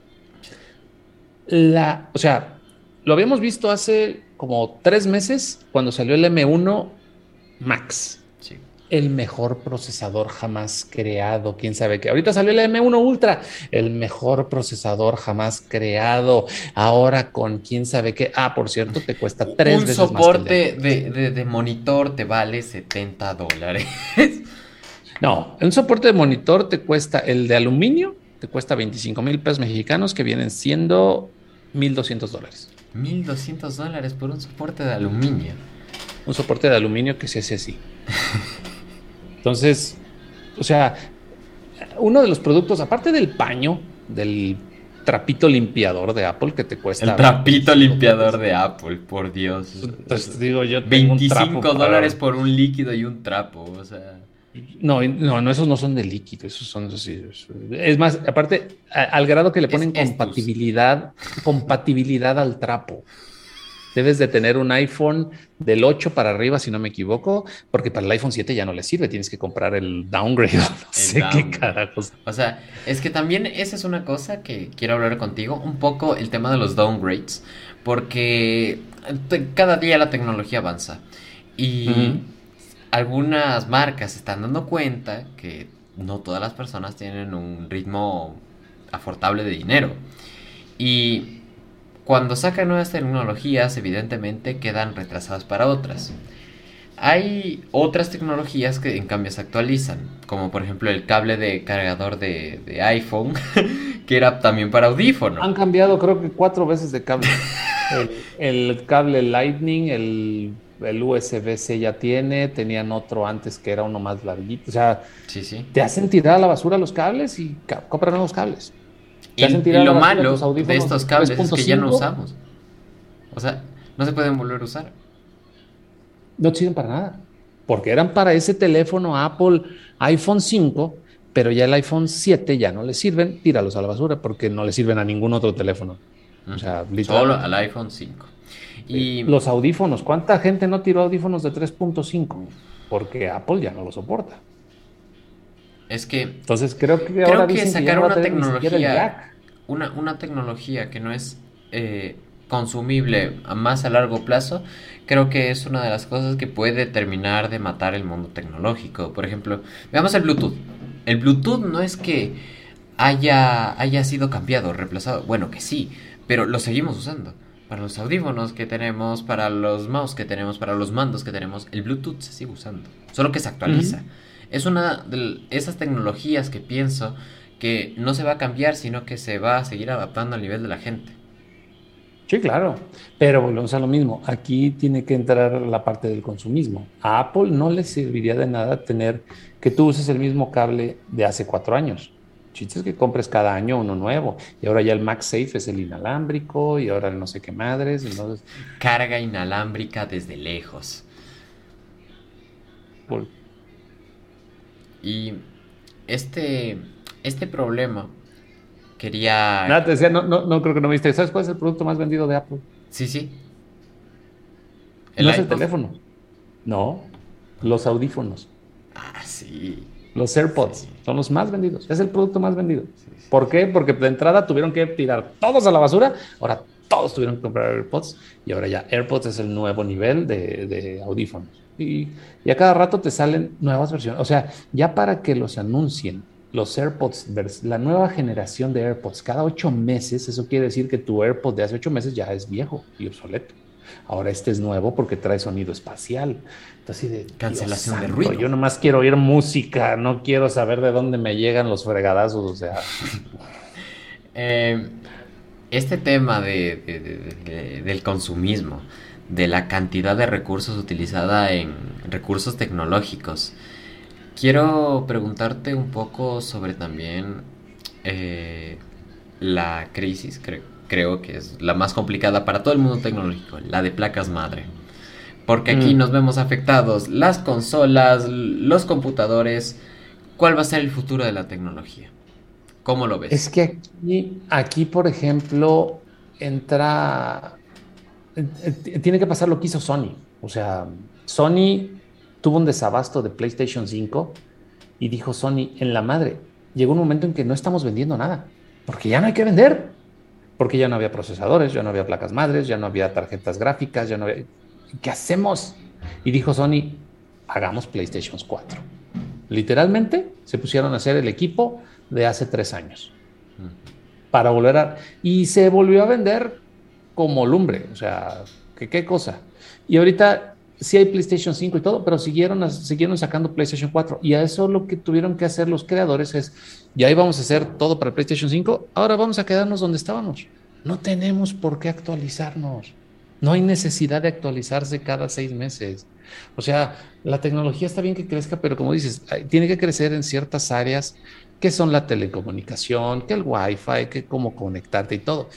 La, o sea, lo habíamos visto hace como tres meses cuando salió el M1 Max. Sí. El mejor procesador jamás creado. Quién sabe qué. Ahorita salió el M1 Ultra. El mejor procesador jamás creado. Ahora con quién sabe qué. Ah, por cierto, te cuesta tres Un veces soporte de, de, monitor te vale 70 dólares. no, un soporte de monitor te cuesta el de aluminio. Te cuesta 25 mil pesos mexicanos que vienen siendo 1.200 dólares. 1200 dólares por un soporte de aluminio. Un soporte de aluminio que se hace así. Entonces, o sea, uno de los productos, aparte del paño, del trapito limpiador de Apple que te cuesta. El trapito limpiador de Apple, por Dios. Entonces, digo, yo 25 dólares por un líquido y un trapo, o sea. No, no, no, esos no son de líquido, esos son así. Es más, aparte, al grado que le ponen compatibilidad, compatibilidad al trapo. Debes de tener un iPhone del 8 para arriba, si no me equivoco, porque para el iPhone 7 ya no le sirve, tienes que comprar el downgrade. No sé qué carajos. O sea, es que también esa es una cosa que quiero hablar contigo, un poco el tema de los downgrades, porque cada día la tecnología avanza. Y algunas marcas se están dando cuenta que no todas las personas tienen un ritmo afortable de dinero. Y cuando sacan nuevas tecnologías, evidentemente quedan retrasadas para otras. hay otras tecnologías que en cambio se actualizan, como por ejemplo el cable de cargador de, iPhone, que era también para audífono. Han cambiado creo que cuatro veces de cable. el, cable Lightning, el, USB-C ya tiene, tenían otro antes que era uno más larguito. O sea, sí, sí. te hacen tirar a la basura los cables y compran nuevos cables. y, lo malo de estos cables es que ya no usamos. O sea, no se pueden volver a usar no sirven para nada, porque eran para ese teléfono Apple iPhone 5, pero ya el iPhone 7 ya no le sirven, tíralos a la basura porque no le sirven a ningún otro teléfono. O sea, Solo al iPhone 5. Y los audífonos, ¿cuánta gente no tiró audífonos de 3.5? Porque Apple ya no lo soporta. Es que. Entonces creo que creo que sacar una tecnología. Una, una tecnología que no es eh, consumible a más a largo plazo, creo que es una de las cosas que puede terminar de matar el mundo tecnológico. Por ejemplo, veamos el Bluetooth. El Bluetooth no es que haya, haya sido cambiado, reemplazado. Bueno, que sí, pero lo seguimos usando. Para los audífonos que tenemos, para los mouse que tenemos, para los mandos que tenemos, el Bluetooth se sigue usando. Solo que se actualiza. Es una de esas tecnologías que pienso que no se va a cambiar, sino que se va a seguir adaptando al nivel de la gente. Sí, claro, pero volvemos a lo mismo. Aquí tiene que entrar la parte del consumismo. A Apple no le serviría de nada tener que tú uses el mismo cable de hace cuatro años. Chistes que compres cada año uno nuevo. Y ahora ya el MagSafe es el inalámbrico y ahora el no sé qué madres. Entonces... Carga inalámbrica desde lejos. Y este, este problema Quería. Nada, te decía, no, no, no creo que no me viste. ¿Sabes cuál es el producto más vendido de Apple? Sí, sí. ¿El no es el teléfono. No, los audífonos. Ah, sí. Los AirPods son los más vendidos. Es el producto más vendido. ¿Por qué? Porque de entrada tuvieron que tirar todos a la basura. Ahora todos tuvieron que comprar AirPods. Y ahora ya AirPods es el nuevo nivel de, de audífonos. Y, y, a cada rato te salen nuevas versiones. O sea, ya para que los anuncien los AirPods, la nueva generación de AirPods, cada ocho meses, eso quiere decir que tu AirPod de hace ocho meses ya es viejo y obsoleto. Ahora este es nuevo porque trae sonido espacial. De cancelación de ruido. Yo nomás quiero oír música, no quiero saber de dónde me llegan los fregadazos, o sea. Eh, este tema de, del consumismo, de la cantidad de recursos utilizada en recursos tecnológicos, Quiero preguntarte un poco sobre también eh, la crisis, creo que es la más complicada para todo el mundo tecnológico, la de placas madre. Porque aquí mm. nos vemos afectados las consolas, los computadores. ¿Cuál va a ser el futuro de la tecnología? ¿Cómo lo ves? Es que aquí, aquí por ejemplo, entra... Eh, tiene que pasar lo que hizo Sony. O sea, Sony tuvo un desabasto de PlayStation 5 y dijo Sony, en la madre, llegó un momento en que no estamos vendiendo nada, porque ya no hay que vender, porque ya no había procesadores, ya no había placas madres, ya no había tarjetas gráficas, ya no había... ¿Qué hacemos? Y dijo Sony, hagamos PlayStation 4. Literalmente se pusieron a hacer el equipo de hace tres años para volver a... Y se volvió a vender como lumbre, o sea, ¿qué, cosa? Y ahorita sí hay PlayStation 5 y todo, pero siguieron, siguieron sacando PlayStation 4. Y a eso lo que tuvieron que hacer los creadores es, ya íbamos a hacer todo para PlayStation 5, ahora vamos a quedarnos donde estábamos. No tenemos por qué actualizarnos. No hay necesidad de actualizarse cada seis meses. O sea, la tecnología está bien que crezca, pero como dices, tiene que crecer en ciertas áreas que son la telecomunicación, que el Wi-Fi, que cómo conectarte y todo.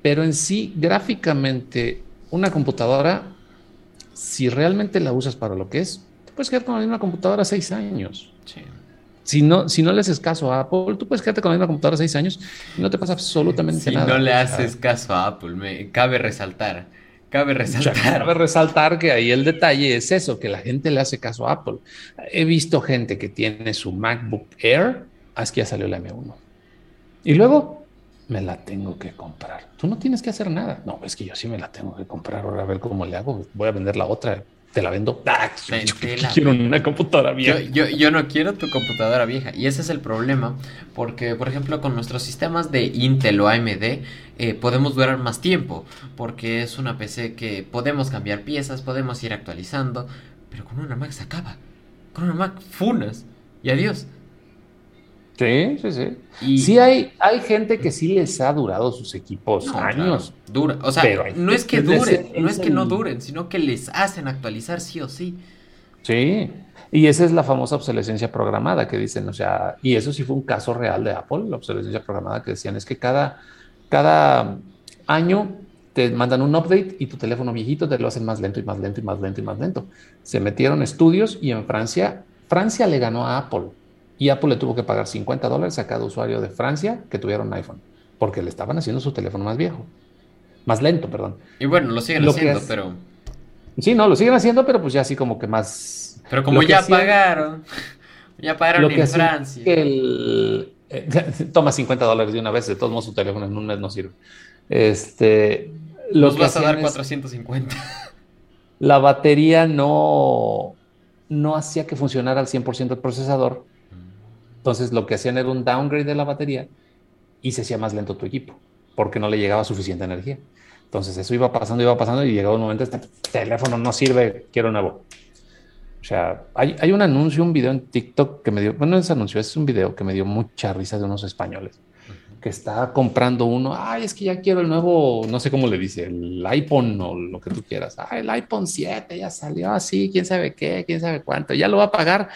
Pero en sí, gráficamente, una computadora si realmente la usas para lo que es, te puedes quedar con la misma computadora seis años. Si no, si no le haces caso a Apple, tú puedes quedarte con la misma computadora seis años y no te pasa absolutamente nada. Si no le haces caso a Apple, me cabe resaltar. Cabe resaltar. cabe resaltar que ahí el detalle es eso, que la gente le hace caso a Apple. He visto gente que tiene su MacBook Air, es que ya salió la M1. Y luego me la tengo que comprar. Tú no tienes que hacer nada. No, es que yo sí me la tengo que comprar. Ahora a ver cómo le hago. Voy a vender la otra. Te la vendo. Ah, yo, quiero una computadora vieja. Yo, no quiero tu computadora vieja. Y ese es el problema. Porque, por ejemplo, con nuestros sistemas de Intel o AMD, eh, podemos durar más tiempo. Porque es una PC que podemos cambiar piezas, podemos ir actualizando. pero con una Mac se acaba. Con una Mac funas y adiós. Sí, sí, sí. Y sí hay, hay gente que sí les ha durado sus equipos años. Dura. O sea, no es que duren, no es que no duren, sino que les hacen actualizar sí o sí. Sí. Y esa es la famosa obsolescencia programada que dicen, o sea, y eso sí fue un caso real de Apple, la obsolescencia programada que decían, es que cada, cada año te mandan un update y tu teléfono viejito te lo hacen más lento y más lento y más lento y más lento. Se metieron estudios y en Francia, Francia le ganó a Apple y Apple le tuvo que pagar 50 dólares a cada usuario de Francia que tuviera un iPhone, porque le estaban haciendo su teléfono más viejo, más lento, perdón. Y bueno, lo siguen haciendo, pero... Sí, no, lo siguen haciendo, pero pues ya así como que más... Pero como ya pagaron, ya pagaron en Francia. El... toma 50 dólares de una vez, de todos modos su teléfono en un mes no sirve. Este, Nos vas a dar 450. La batería no, no hacía que funcionara al 100% el procesador entonces lo que hacían era un downgrade de la batería y se hacía más lento tu equipo porque no le llegaba suficiente energía. Entonces eso iba pasando, iba pasando y llegaba un momento, este teléfono no sirve, quiero nuevo. O sea, hay, hay, un anuncio, un video en TikTok que me dio, bueno, no es anuncio, es un video que me dio mucha risa de unos españoles que está comprando uno, ay, es que ya quiero el nuevo, no sé cómo le dice, el iPhone o lo que tú quieras, ay, el iPhone 7 ya salió así, quién sabe qué, quién sabe cuánto, ya lo va a pagar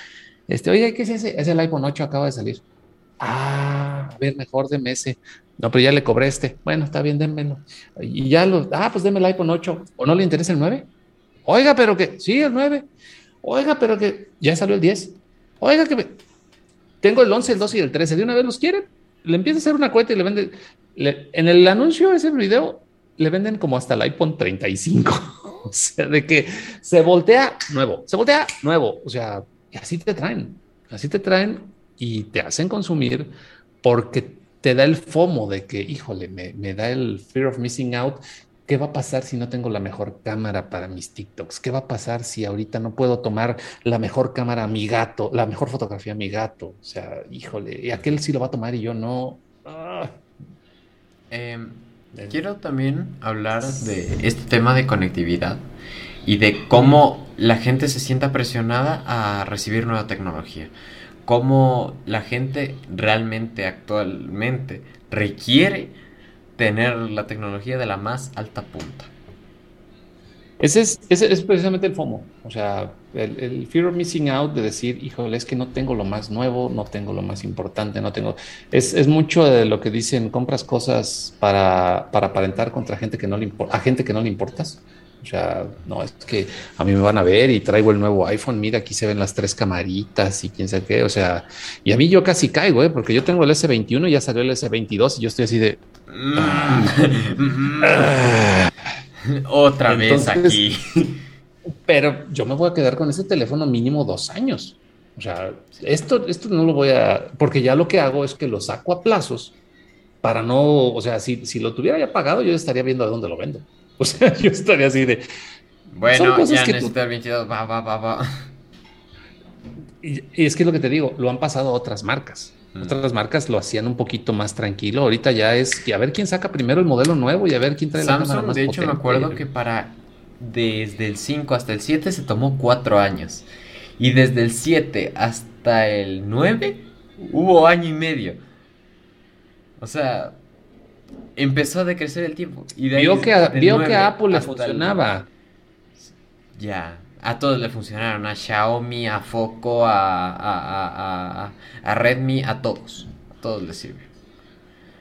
este, oye, ¿qué es ese? Es el iPhone 8, acaba de salir. Ah, a ver, mejor de ese. No, pero ya le cobré este. Bueno, está bien, démelo. Y ya lo, ah, pues déme el iPhone 8. ¿O no le interesa el 9? Oiga, pero que, sí, el 9. Oiga, pero que ya salió el 10. Oiga, que tengo el 11, el 12 y el 13. ¿De una vez los quieren? Le empieza a hacer una cuenta y le vende. en el anuncio, ese video, le venden como hasta el iPhone 35. o sea, de que se voltea nuevo, se voltea nuevo. O sea, así te traen, así te traen y te hacen consumir porque te da el FOMO de que, híjole, me, me da el fear of missing out. ¿Qué va a pasar si no tengo la mejor cámara para mis TikToks? ¿Qué va a pasar si ahorita no puedo tomar la mejor cámara a mi gato, la mejor fotografía a mi gato? O sea, híjole, y aquel sí lo va a tomar y yo no. Ah. Em, quiero también hablar de este tema de conectividad y de cómo la gente se sienta presionada a recibir nueva tecnología. Cómo la gente realmente actualmente requiere tener la tecnología de la más alta punta. Ese es, ese es precisamente el FOMO, o sea, el, fear of missing out de decir, híjole, es que no tengo lo más nuevo, no tengo lo más importante, no tengo... Es, es mucho de lo que dicen, compras cosas para, para aparentar contra gente que no le a gente que no le importas. O sea, no, es que a mí me van a ver y traigo el nuevo iPhone, mira, aquí se ven las tres camaritas y quién sabe qué, o sea, y a mí yo casi caigo, ¿eh? porque yo tengo el S21 y ya salió el S22 y yo estoy así de... Otra vez aquí. Pero yo me voy a quedar con ese teléfono mínimo dos años. O sea, esto, esto no lo voy a, porque ya lo que hago es que lo saco a plazos para no, o sea, si, si lo tuviera ya pagado, yo estaría viendo a dónde lo vendo. O sea, yo estaría así de. Bueno, ya necesito el 22, va, va, va, va. Y, es que es lo que te digo, lo han pasado otras marcas. Mm. Otras marcas lo hacían un poquito más tranquilo. Ahorita ya es que a ver quién saca primero el modelo nuevo y a ver quién trae la cámara más De hecho, me acuerdo que para desde el 5 hasta el 7 se tomó 4 años. Y desde el 7 hasta el 9 hubo año y medio. O sea, empezó a decrecer el tiempo. Y vio que, a, vio que a Apple le funcionaba. Ya, a todos le funcionaron, a Xiaomi, a Foco, a, a, a, Redmi, a todos. A todos les sirve.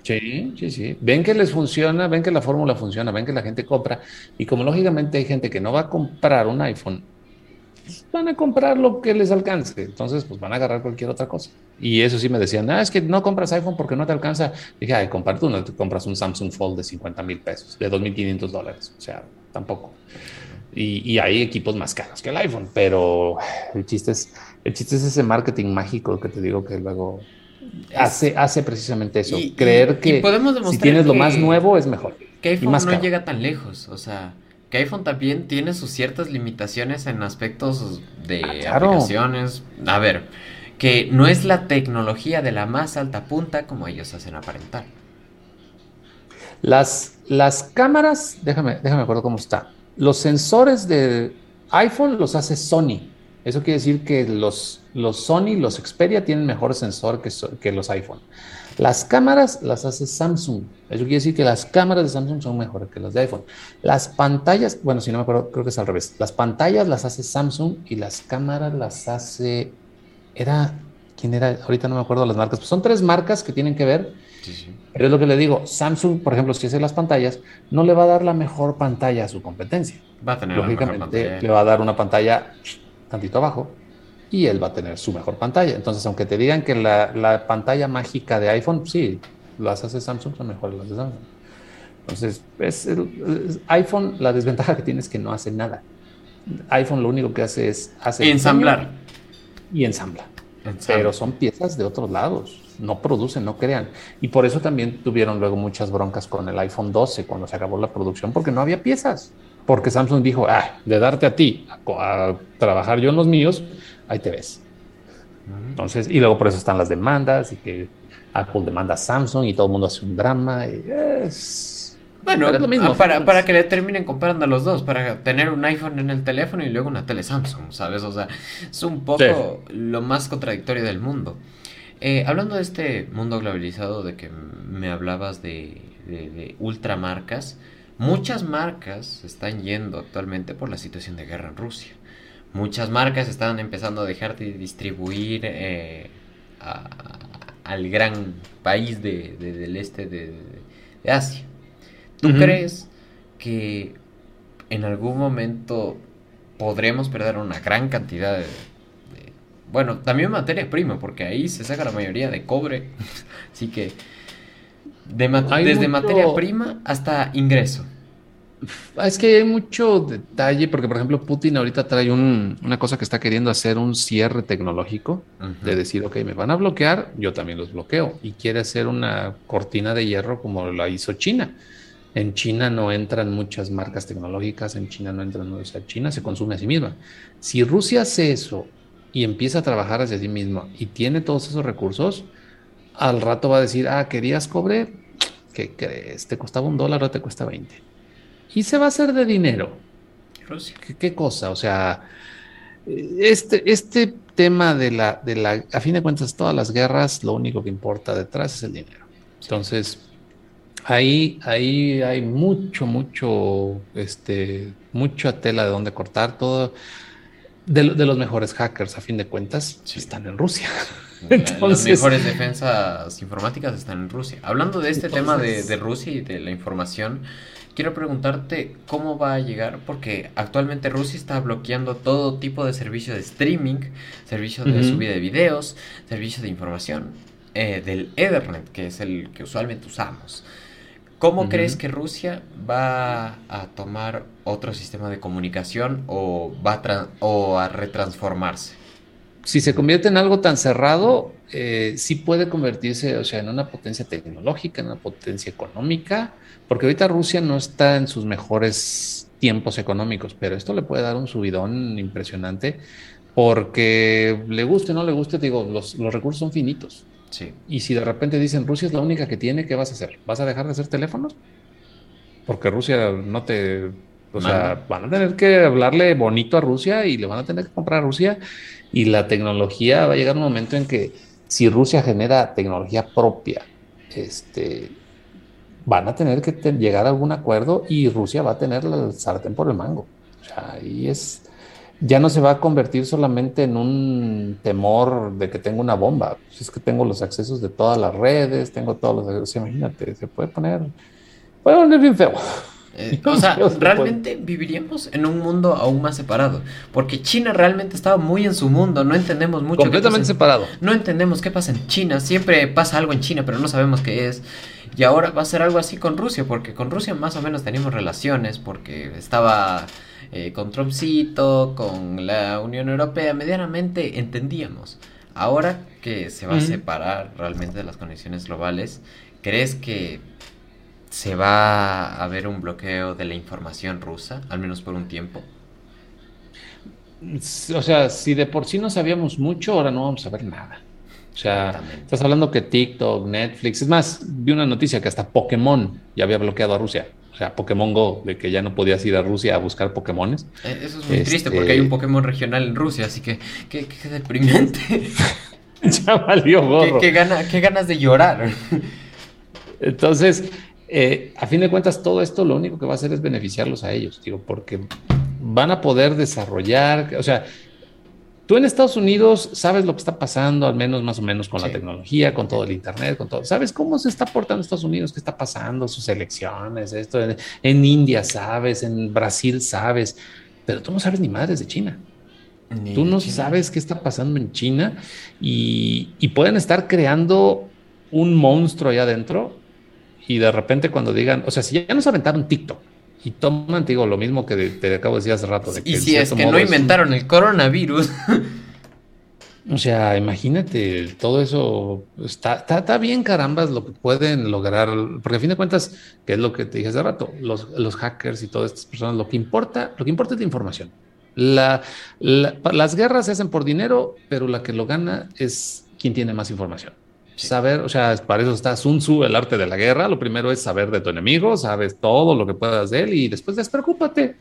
Sí, sí, sí. Ven que les funciona, ven que la fórmula funciona, ven que la gente compra. Y como lógicamente hay gente que no va a comprar un iPhone van a comprar lo que les alcance. Entonces, pues van a agarrar cualquier otra cosa. Y eso sí me decían, ah, es que no compras iPhone porque no te alcanza. Dije, ay, comprar tú no te compras un Samsung Fold de 50 mil pesos, de 2.500 dólares. O sea, tampoco. Y, y, hay equipos más caros que el iPhone, pero el chiste es, el chiste es ese marketing mágico que te digo que luego hace, hace precisamente eso. creer que si tienes lo más nuevo es mejor. Que iPhone no llega tan lejos, o sea que iPhone también tiene sus ciertas limitaciones en aspectos de ah, aplicaciones. A ver, que no es la tecnología de la más alta punta como ellos hacen aparentar. Las, las cámaras, déjame, déjame acuerdo cómo está. Los sensores de, iPhone los hace Sony. Eso quiere decir que los, los Sony, los Xperia tienen mejor sensor que, que los iPhone. Las cámaras las hace Samsung. Eso quiere decir que las cámaras de Samsung son mejores que las de iPhone. Las pantallas, bueno, si no me acuerdo, creo que es al revés. Las pantallas las hace Samsung y las cámaras las hace. Era. ¿Quién era? Ahorita no me acuerdo las marcas. Pues son tres marcas que tienen que ver. Sí, sí. Pero es lo que le digo. Samsung, por ejemplo, si hace las pantallas, no le va a dar la mejor pantalla a su competencia. Va a tener Lógicamente, le va a dar una pantalla tantito abajo y él va a tener su mejor pantalla. Entonces, aunque te digan que la, pantalla mágica de iPhone, sí, las hace Samsung son mejores las de Samsung. Entonces, es, iPhone, la desventaja que tiene es que no hace nada. iPhone lo único que hace es hace ensamblar y ensambla. Pero son piezas de otros lados, no producen, no crean. Y por eso también tuvieron luego muchas broncas con el iPhone 12 cuando se acabó la producción, porque no había piezas. Porque Samsung dijo, ah, de darte a ti a trabajar yo en los míos, ahí te ves. Entonces, y luego por eso están las demandas y que Apple demanda a Samsung y todo el mundo hace un drama. Y es... Bueno, lo mismo, para, para, que le terminen comprando a los dos, para tener un iPhone en el teléfono y luego una tele Samsung, ¿sabes? O sea, es un poco lo más contradictorio del mundo. Eh, hablando de este mundo globalizado de que me hablabas de, de, de ultramarcas, muchas marcas están yendo actualmente por la situación de guerra en Rusia muchas marcas están empezando a dejar de distribuir eh, al gran país del este de, Asia. ¿Tú crees que en algún momento podremos perder una gran cantidad de, bueno, también materia prima, porque ahí se saca la mayoría de cobre, así que desde materia prima hasta ingreso. Es que hay mucho detalle, porque por ejemplo Putin ahorita trae una cosa que está queriendo hacer un cierre tecnológico, de decir, ok, me van a bloquear, yo también los bloqueo, y quiere hacer una cortina de hierro como la hizo China. En China no entran muchas marcas tecnológicas, en China no entran, o sea, China se consume a sí misma. Si Rusia hace eso y empieza a trabajar hacia sí misma y tiene todos esos recursos, al rato va a decir, ah, querías cobre, ¿qué crees? Te costaba un dólar o te cuesta 20 y se va a hacer de dinero. ¿Qué, cosa? O sea, este, este tema de la, de la, a fin de cuentas, todas las guerras, lo único que importa detrás es el dinero. Entonces, ahí, ahí hay mucho, mucho, este, mucha tela de donde cortar. Todo de, los mejores hackers, a fin de cuentas, están en Rusia. Entonces, las mejores defensas informáticas están en Rusia. Hablando de este tema de, de Rusia y de la información, quiero preguntarte cómo va a llegar, porque actualmente Rusia está bloqueando todo tipo de servicio de streaming, servicio de subida de videos, servicio de información, eh, del Ethernet, que es el que usualmente usamos. ¿Cómo crees que Rusia va a tomar otro sistema de comunicación o va a, o a retransformarse? Si se convierte en algo tan cerrado, eh, sí puede convertirse, o sea, en una potencia tecnológica, en una potencia económica, porque ahorita Rusia no está en sus mejores tiempos económicos, pero esto le puede dar un subidón impresionante porque le guste o no le guste, digo, los, recursos son finitos. Sí. Y si de repente dicen Rusia es la única que tiene, ¿qué vas a hacer? ¿Vas a dejar de hacer teléfonos? Porque Rusia no te... O sea, van a tener que hablarle bonito a Rusia y le van a tener que comprar a Rusia y la tecnología va a llegar un momento en que si Rusia genera tecnología propia, este, van a tener que llegar a algún acuerdo y Rusia va a tener el sartén por el mango. O sea, ahí es, ya no se va a convertir solamente en un temor de que tengo una bomba. Es que tengo los accesos de todas las redes, tengo todos los, imagínate, se puede poner, puede poner bien feo. Eh, o sea, realmente viviríamos en un mundo aún más separado. Porque China realmente estaba muy en su mundo. No entendemos mucho. Completamente separado. No entendemos qué pasa en China. Siempre pasa algo en China, pero no sabemos qué es. Y ahora va a ser algo así con Rusia. Porque con Rusia más o menos teníamos relaciones. Porque estaba eh, con Trumpcito, con la Unión Europea. Medianamente entendíamos. Ahora que se va a separar realmente de las conexiones globales, ¿crees que se va a haber un bloqueo de la información rusa, al menos por un tiempo. O sea, si de por sí no sabíamos mucho, ahora no vamos a ver nada. O sea, estás hablando que TikTok, Netflix, es más, vi una noticia que hasta Pokémon ya había bloqueado a Rusia. O sea, Pokémon Go, de que ya no podías ir a Rusia a buscar Pokémones. Eh, eso es muy triste porque hay un este Pokémon regional en Rusia, así que qué, deprimente. ya valió gorro. ¿Qué, qué ganas de llorar. Entonces, eh, a fin de cuentas, todo esto lo único que va a hacer es beneficiarlos a ellos, digo, porque van a poder desarrollar, o sea, tú en Estados Unidos sabes lo que está pasando, al menos más o menos con la tecnología, con todo el Internet, con todo. ¿Sabes cómo se está portando Estados Unidos? ¿Qué está pasando? Sus elecciones, esto. En, India sabes, en Brasil sabes, pero tú no sabes ni madres de China. tú no sabes qué está pasando en China y, y pueden estar creando un monstruo allá adentro y de repente cuando digan, o sea, si ya nos aventaron TikTok y toman, digo, lo mismo que te acabo de decir hace rato. De y si es que no inventaron el coronavirus. O sea, imagínate, todo eso está, está, bien, carambas, lo que pueden lograr, porque a fin de cuentas, que es lo que te dije hace rato, los, los hackers y todas estas personas, lo que importa, lo que importa es la información. La, las guerras se hacen por dinero, pero la que lo gana es quien tiene más información. Saber, o sea, para eso está Sun Tzu, el arte de la guerra. Lo primero es saber de tu enemigo, sabes todo lo que puedas de él y después despreocúpate.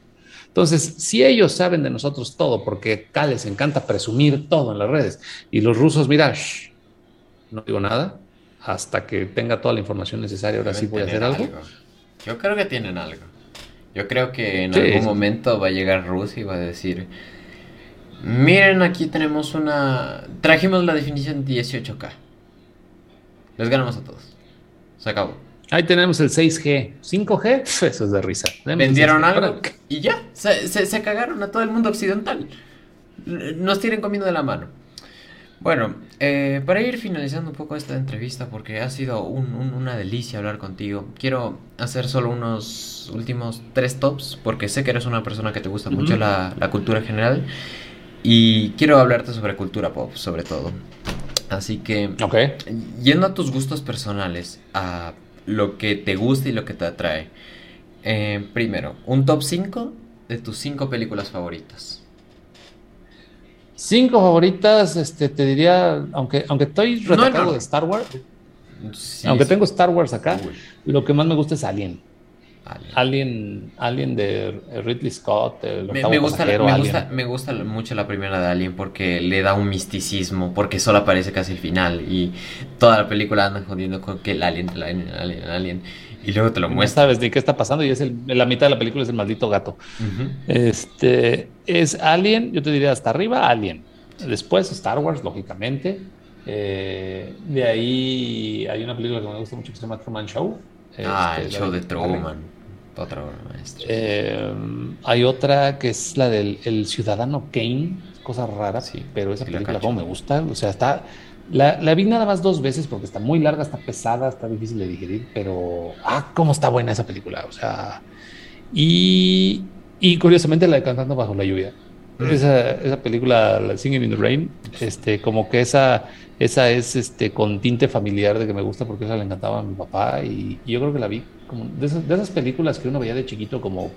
Entonces, si ellos saben de nosotros todo, porque acá les encanta presumir todo en las redes, y los rusos, mira, no digo nada, hasta que tenga toda la información necesaria, ahora sí voy a hacer algo. Yo creo que tienen algo. Yo creo que en algún momento va a llegar Rusia y va a decir, miren, aquí tenemos una... Trajimos la definición 18K. Les ganamos a todos. Se acabó. Ahí tenemos el 6G. 5G, eso es de risa. Vendieron algo y ya. Se, cagaron a todo el mundo occidental. Nos tienen comiendo de la mano. Bueno, eh, para ir finalizando un poco esta entrevista, porque ha sido una delicia hablar contigo, quiero hacer solo unos últimos tres tops, porque sé que eres una persona que te gusta mucho la, la cultura general, y quiero hablarte sobre cultura pop, sobre todo. Así que, yendo a tus gustos personales, a lo que te gusta y lo que te atrae. Eh, primero, un top 5 de tus 5 películas favoritas. Cinco favoritas, este, te diría, aunque, aunque estoy retratado de Star Wars, aunque tengo Star Wars acá, lo que más me gusta es Alien. Alien. Alien, de Ridley Scott. me, gusta, me, gusta, mucho la primera de Alien porque le da un misticismo, porque solo aparece casi el final y toda la película anda jodiendo con que el Alien, el Alien, el Alien, el Alien. Y luego te lo muestra. No sabes de qué está pasando y es el, la mitad de la película es el maldito gato. Este es Alien, yo te diría hasta arriba, Alien. Después Star Wars, lógicamente. Eh, de ahí hay una película que me gusta mucho que se llama Truman Show. Ah, el este, show de Truman. Otra maestro. Eh, hay otra que es la del el Ciudadano Kane, cosa rara, sí, pero esa película como me gusta, o sea, está... La, la, vi nada más dos veces porque está muy larga, está pesada, está difícil de digerir, pero... Ah, cómo está buena esa película, o sea... Y, y curiosamente la de Cantando Bajo la Lluvia. Esa, esa película, la Singing in the Rain, este, como que esa esa es este con tinte familiar de que me gusta porque esa le encantaba a mi papá y, yo creo que la vi como de esas, películas que uno veía de chiquito como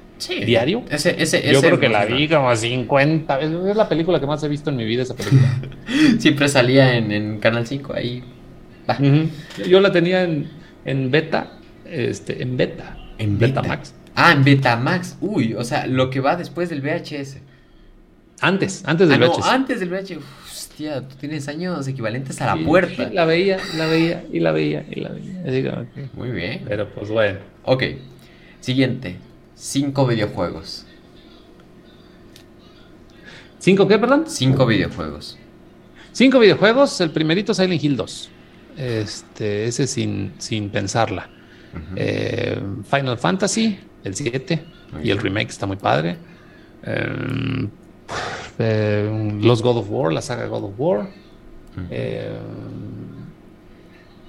diario. Ese, ese, yo creo que la vi como 50 veces. Es la película que más he visto en mi vida esa película. Siempre salía en, Canal 5 ahí. Yo la tenía en, en beta, este, en beta. En beta. Max. Ah, en Betamax. Uy, o sea, lo que va después del VHS. Antes, antes del ah, VHS. antes del VHS tú tienes años equivalentes a la puerta. la veía, la veía y la veía y la veía. Muy bien. Pero pues bueno. Ok. Siguiente. Cinco videojuegos. ¿Cinco qué, perdón? Cinco videojuegos. Cinco videojuegos. El primerito Silent Hill 2. Este, ese sin, sin pensarla. Eh, Final Fantasy, el 7. Y el remake está muy padre. Eh, eh, los God of War, la saga God of War. Eh,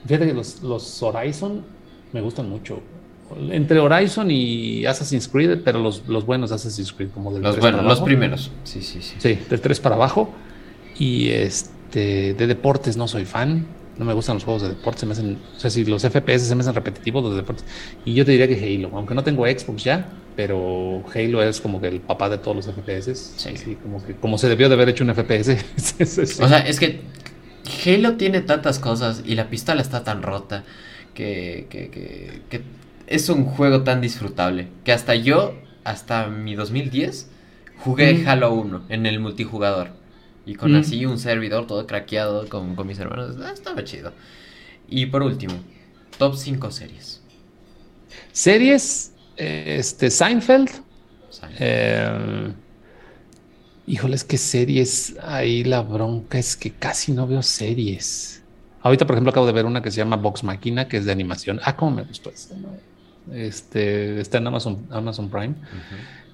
fíjate que los, los, Horizon me gustan mucho. Entre Horizon y Assassin's Creed, pero los, los buenos Assassin's Creed, como de los buenos, los primeros. Sí, sí, sí. Sí, de 3 para abajo. Y este de deportes no soy fan no me gustan los juegos de deporte, se me hacen, o sea, si los FPS se me hacen repetitivos los deportes. Y yo te diría que Halo, aunque no tengo Xbox ya, pero Halo es como que el papá de todos los FPS. Sí. como que como se debió de haber hecho un FPS. o sea, es que Halo tiene tantas cosas y la pistola está tan rota que, que, que, es un juego tan disfrutable que hasta yo, hasta mi 2010, jugué Mm. Halo 1 en el multijugador. Y con Mm. así un servidor todo craqueado con, con mis hermanos. Ah, estaba chido. Y por último, top 5 series. Series, este, Seinfeld. ¿sabes? Eh, híjoles, qué series. Ahí la bronca es que casi no veo series. Ahorita, por ejemplo, acabo de ver una que se llama Vox Máquina, que es de animación. Ah, cómo me gustó este. ¿no? Este está en Amazon, Amazon Prime.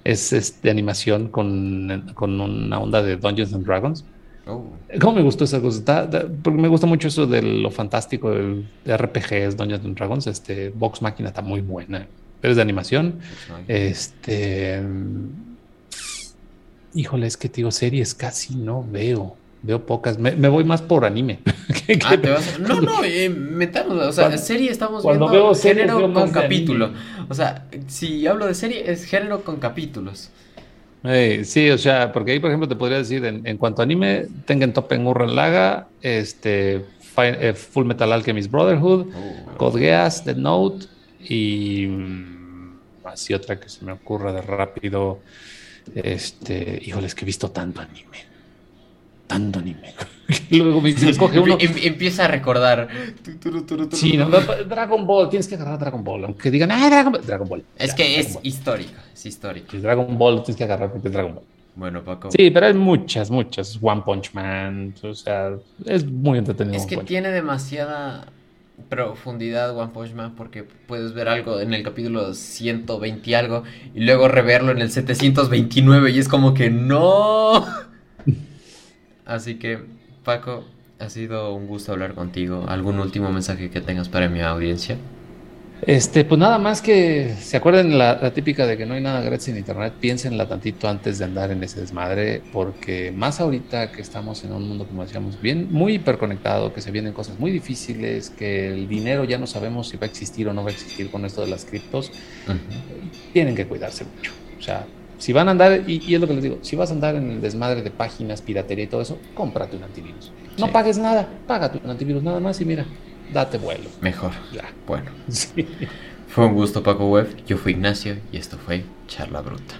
Es, es de animación con, con una onda de Dungeons and Dragons. Oh, ¿Cómo me gustó esa cosa? Porque me gusta mucho eso de lo fantástico de RPGs, Dungeons and Dragons. Este Vox Máquina está muy buena. Pero es de animación. Este. Híjole, es que te digo, series casi no veo. Veo pocas. Me, me voy más por anime. Ah, te vas a- No, no, eh, metamos, o sea, Cuando- serie estamos cuando viendo veo series, género veo con capítulo. O sea, si hablo de serie, es género con capítulos. Eh, sí, o sea, porque ahí, por ejemplo, te podría decir, en, en cuanto a anime, Tengen Toppa Gurren Laga, este, eh, Full Metal Alchemist Brotherhood, Oh. Code Geass, The Note y mm, así otra que se me ocurra de rápido. Este, híjole, es que he visto tanto anime. Tanto anime. Luego me dice, escoge uno. Em- em- empieza a recordar. Sí, no. Dragon Ball, tienes que agarrar Dragon Ball. Aunque digan, ah, Dragon Ball. Dragon Ball. Es Ya, que Dragon es Ball. histórico, es histórico. Sí, Dragon Ball tienes que agarrar porque es Dragon Ball. Bueno, Paco. Sí, pero hay muchas, muchas. One Punch Man, o sea, es muy entretenido. Es que tiene demasiada profundidad One Punch Man porque puedes ver algo en el capítulo 120 y algo y luego reverlo en el 729 y es como que no. Así que, Paco, ha sido un gusto hablar contigo. ¿Algún último mensaje que tengas para mi audiencia? Este, pues nada más que se acuerden la, la típica de que no hay nada gratis en internet, piénsenla tantito antes de andar en ese desmadre, porque más ahorita que estamos en un mundo, como decíamos, bien, muy hiperconectado, que se vienen cosas muy difíciles, que el dinero ya no sabemos si va a existir o no va a existir con esto de las criptos, tienen que cuidarse mucho. O sea, si van a andar, y, y es lo que les digo, si vas a andar en el desmadre de páginas, piratería y todo eso, cómprate un antivirus. No Sí. pagues nada, págate un antivirus nada más y mira, date vuelo. Mejor. Ya. Bueno, Sí. fue un gusto, Paco Web. Yo fui Ignacio y esto fue Charla Bruta.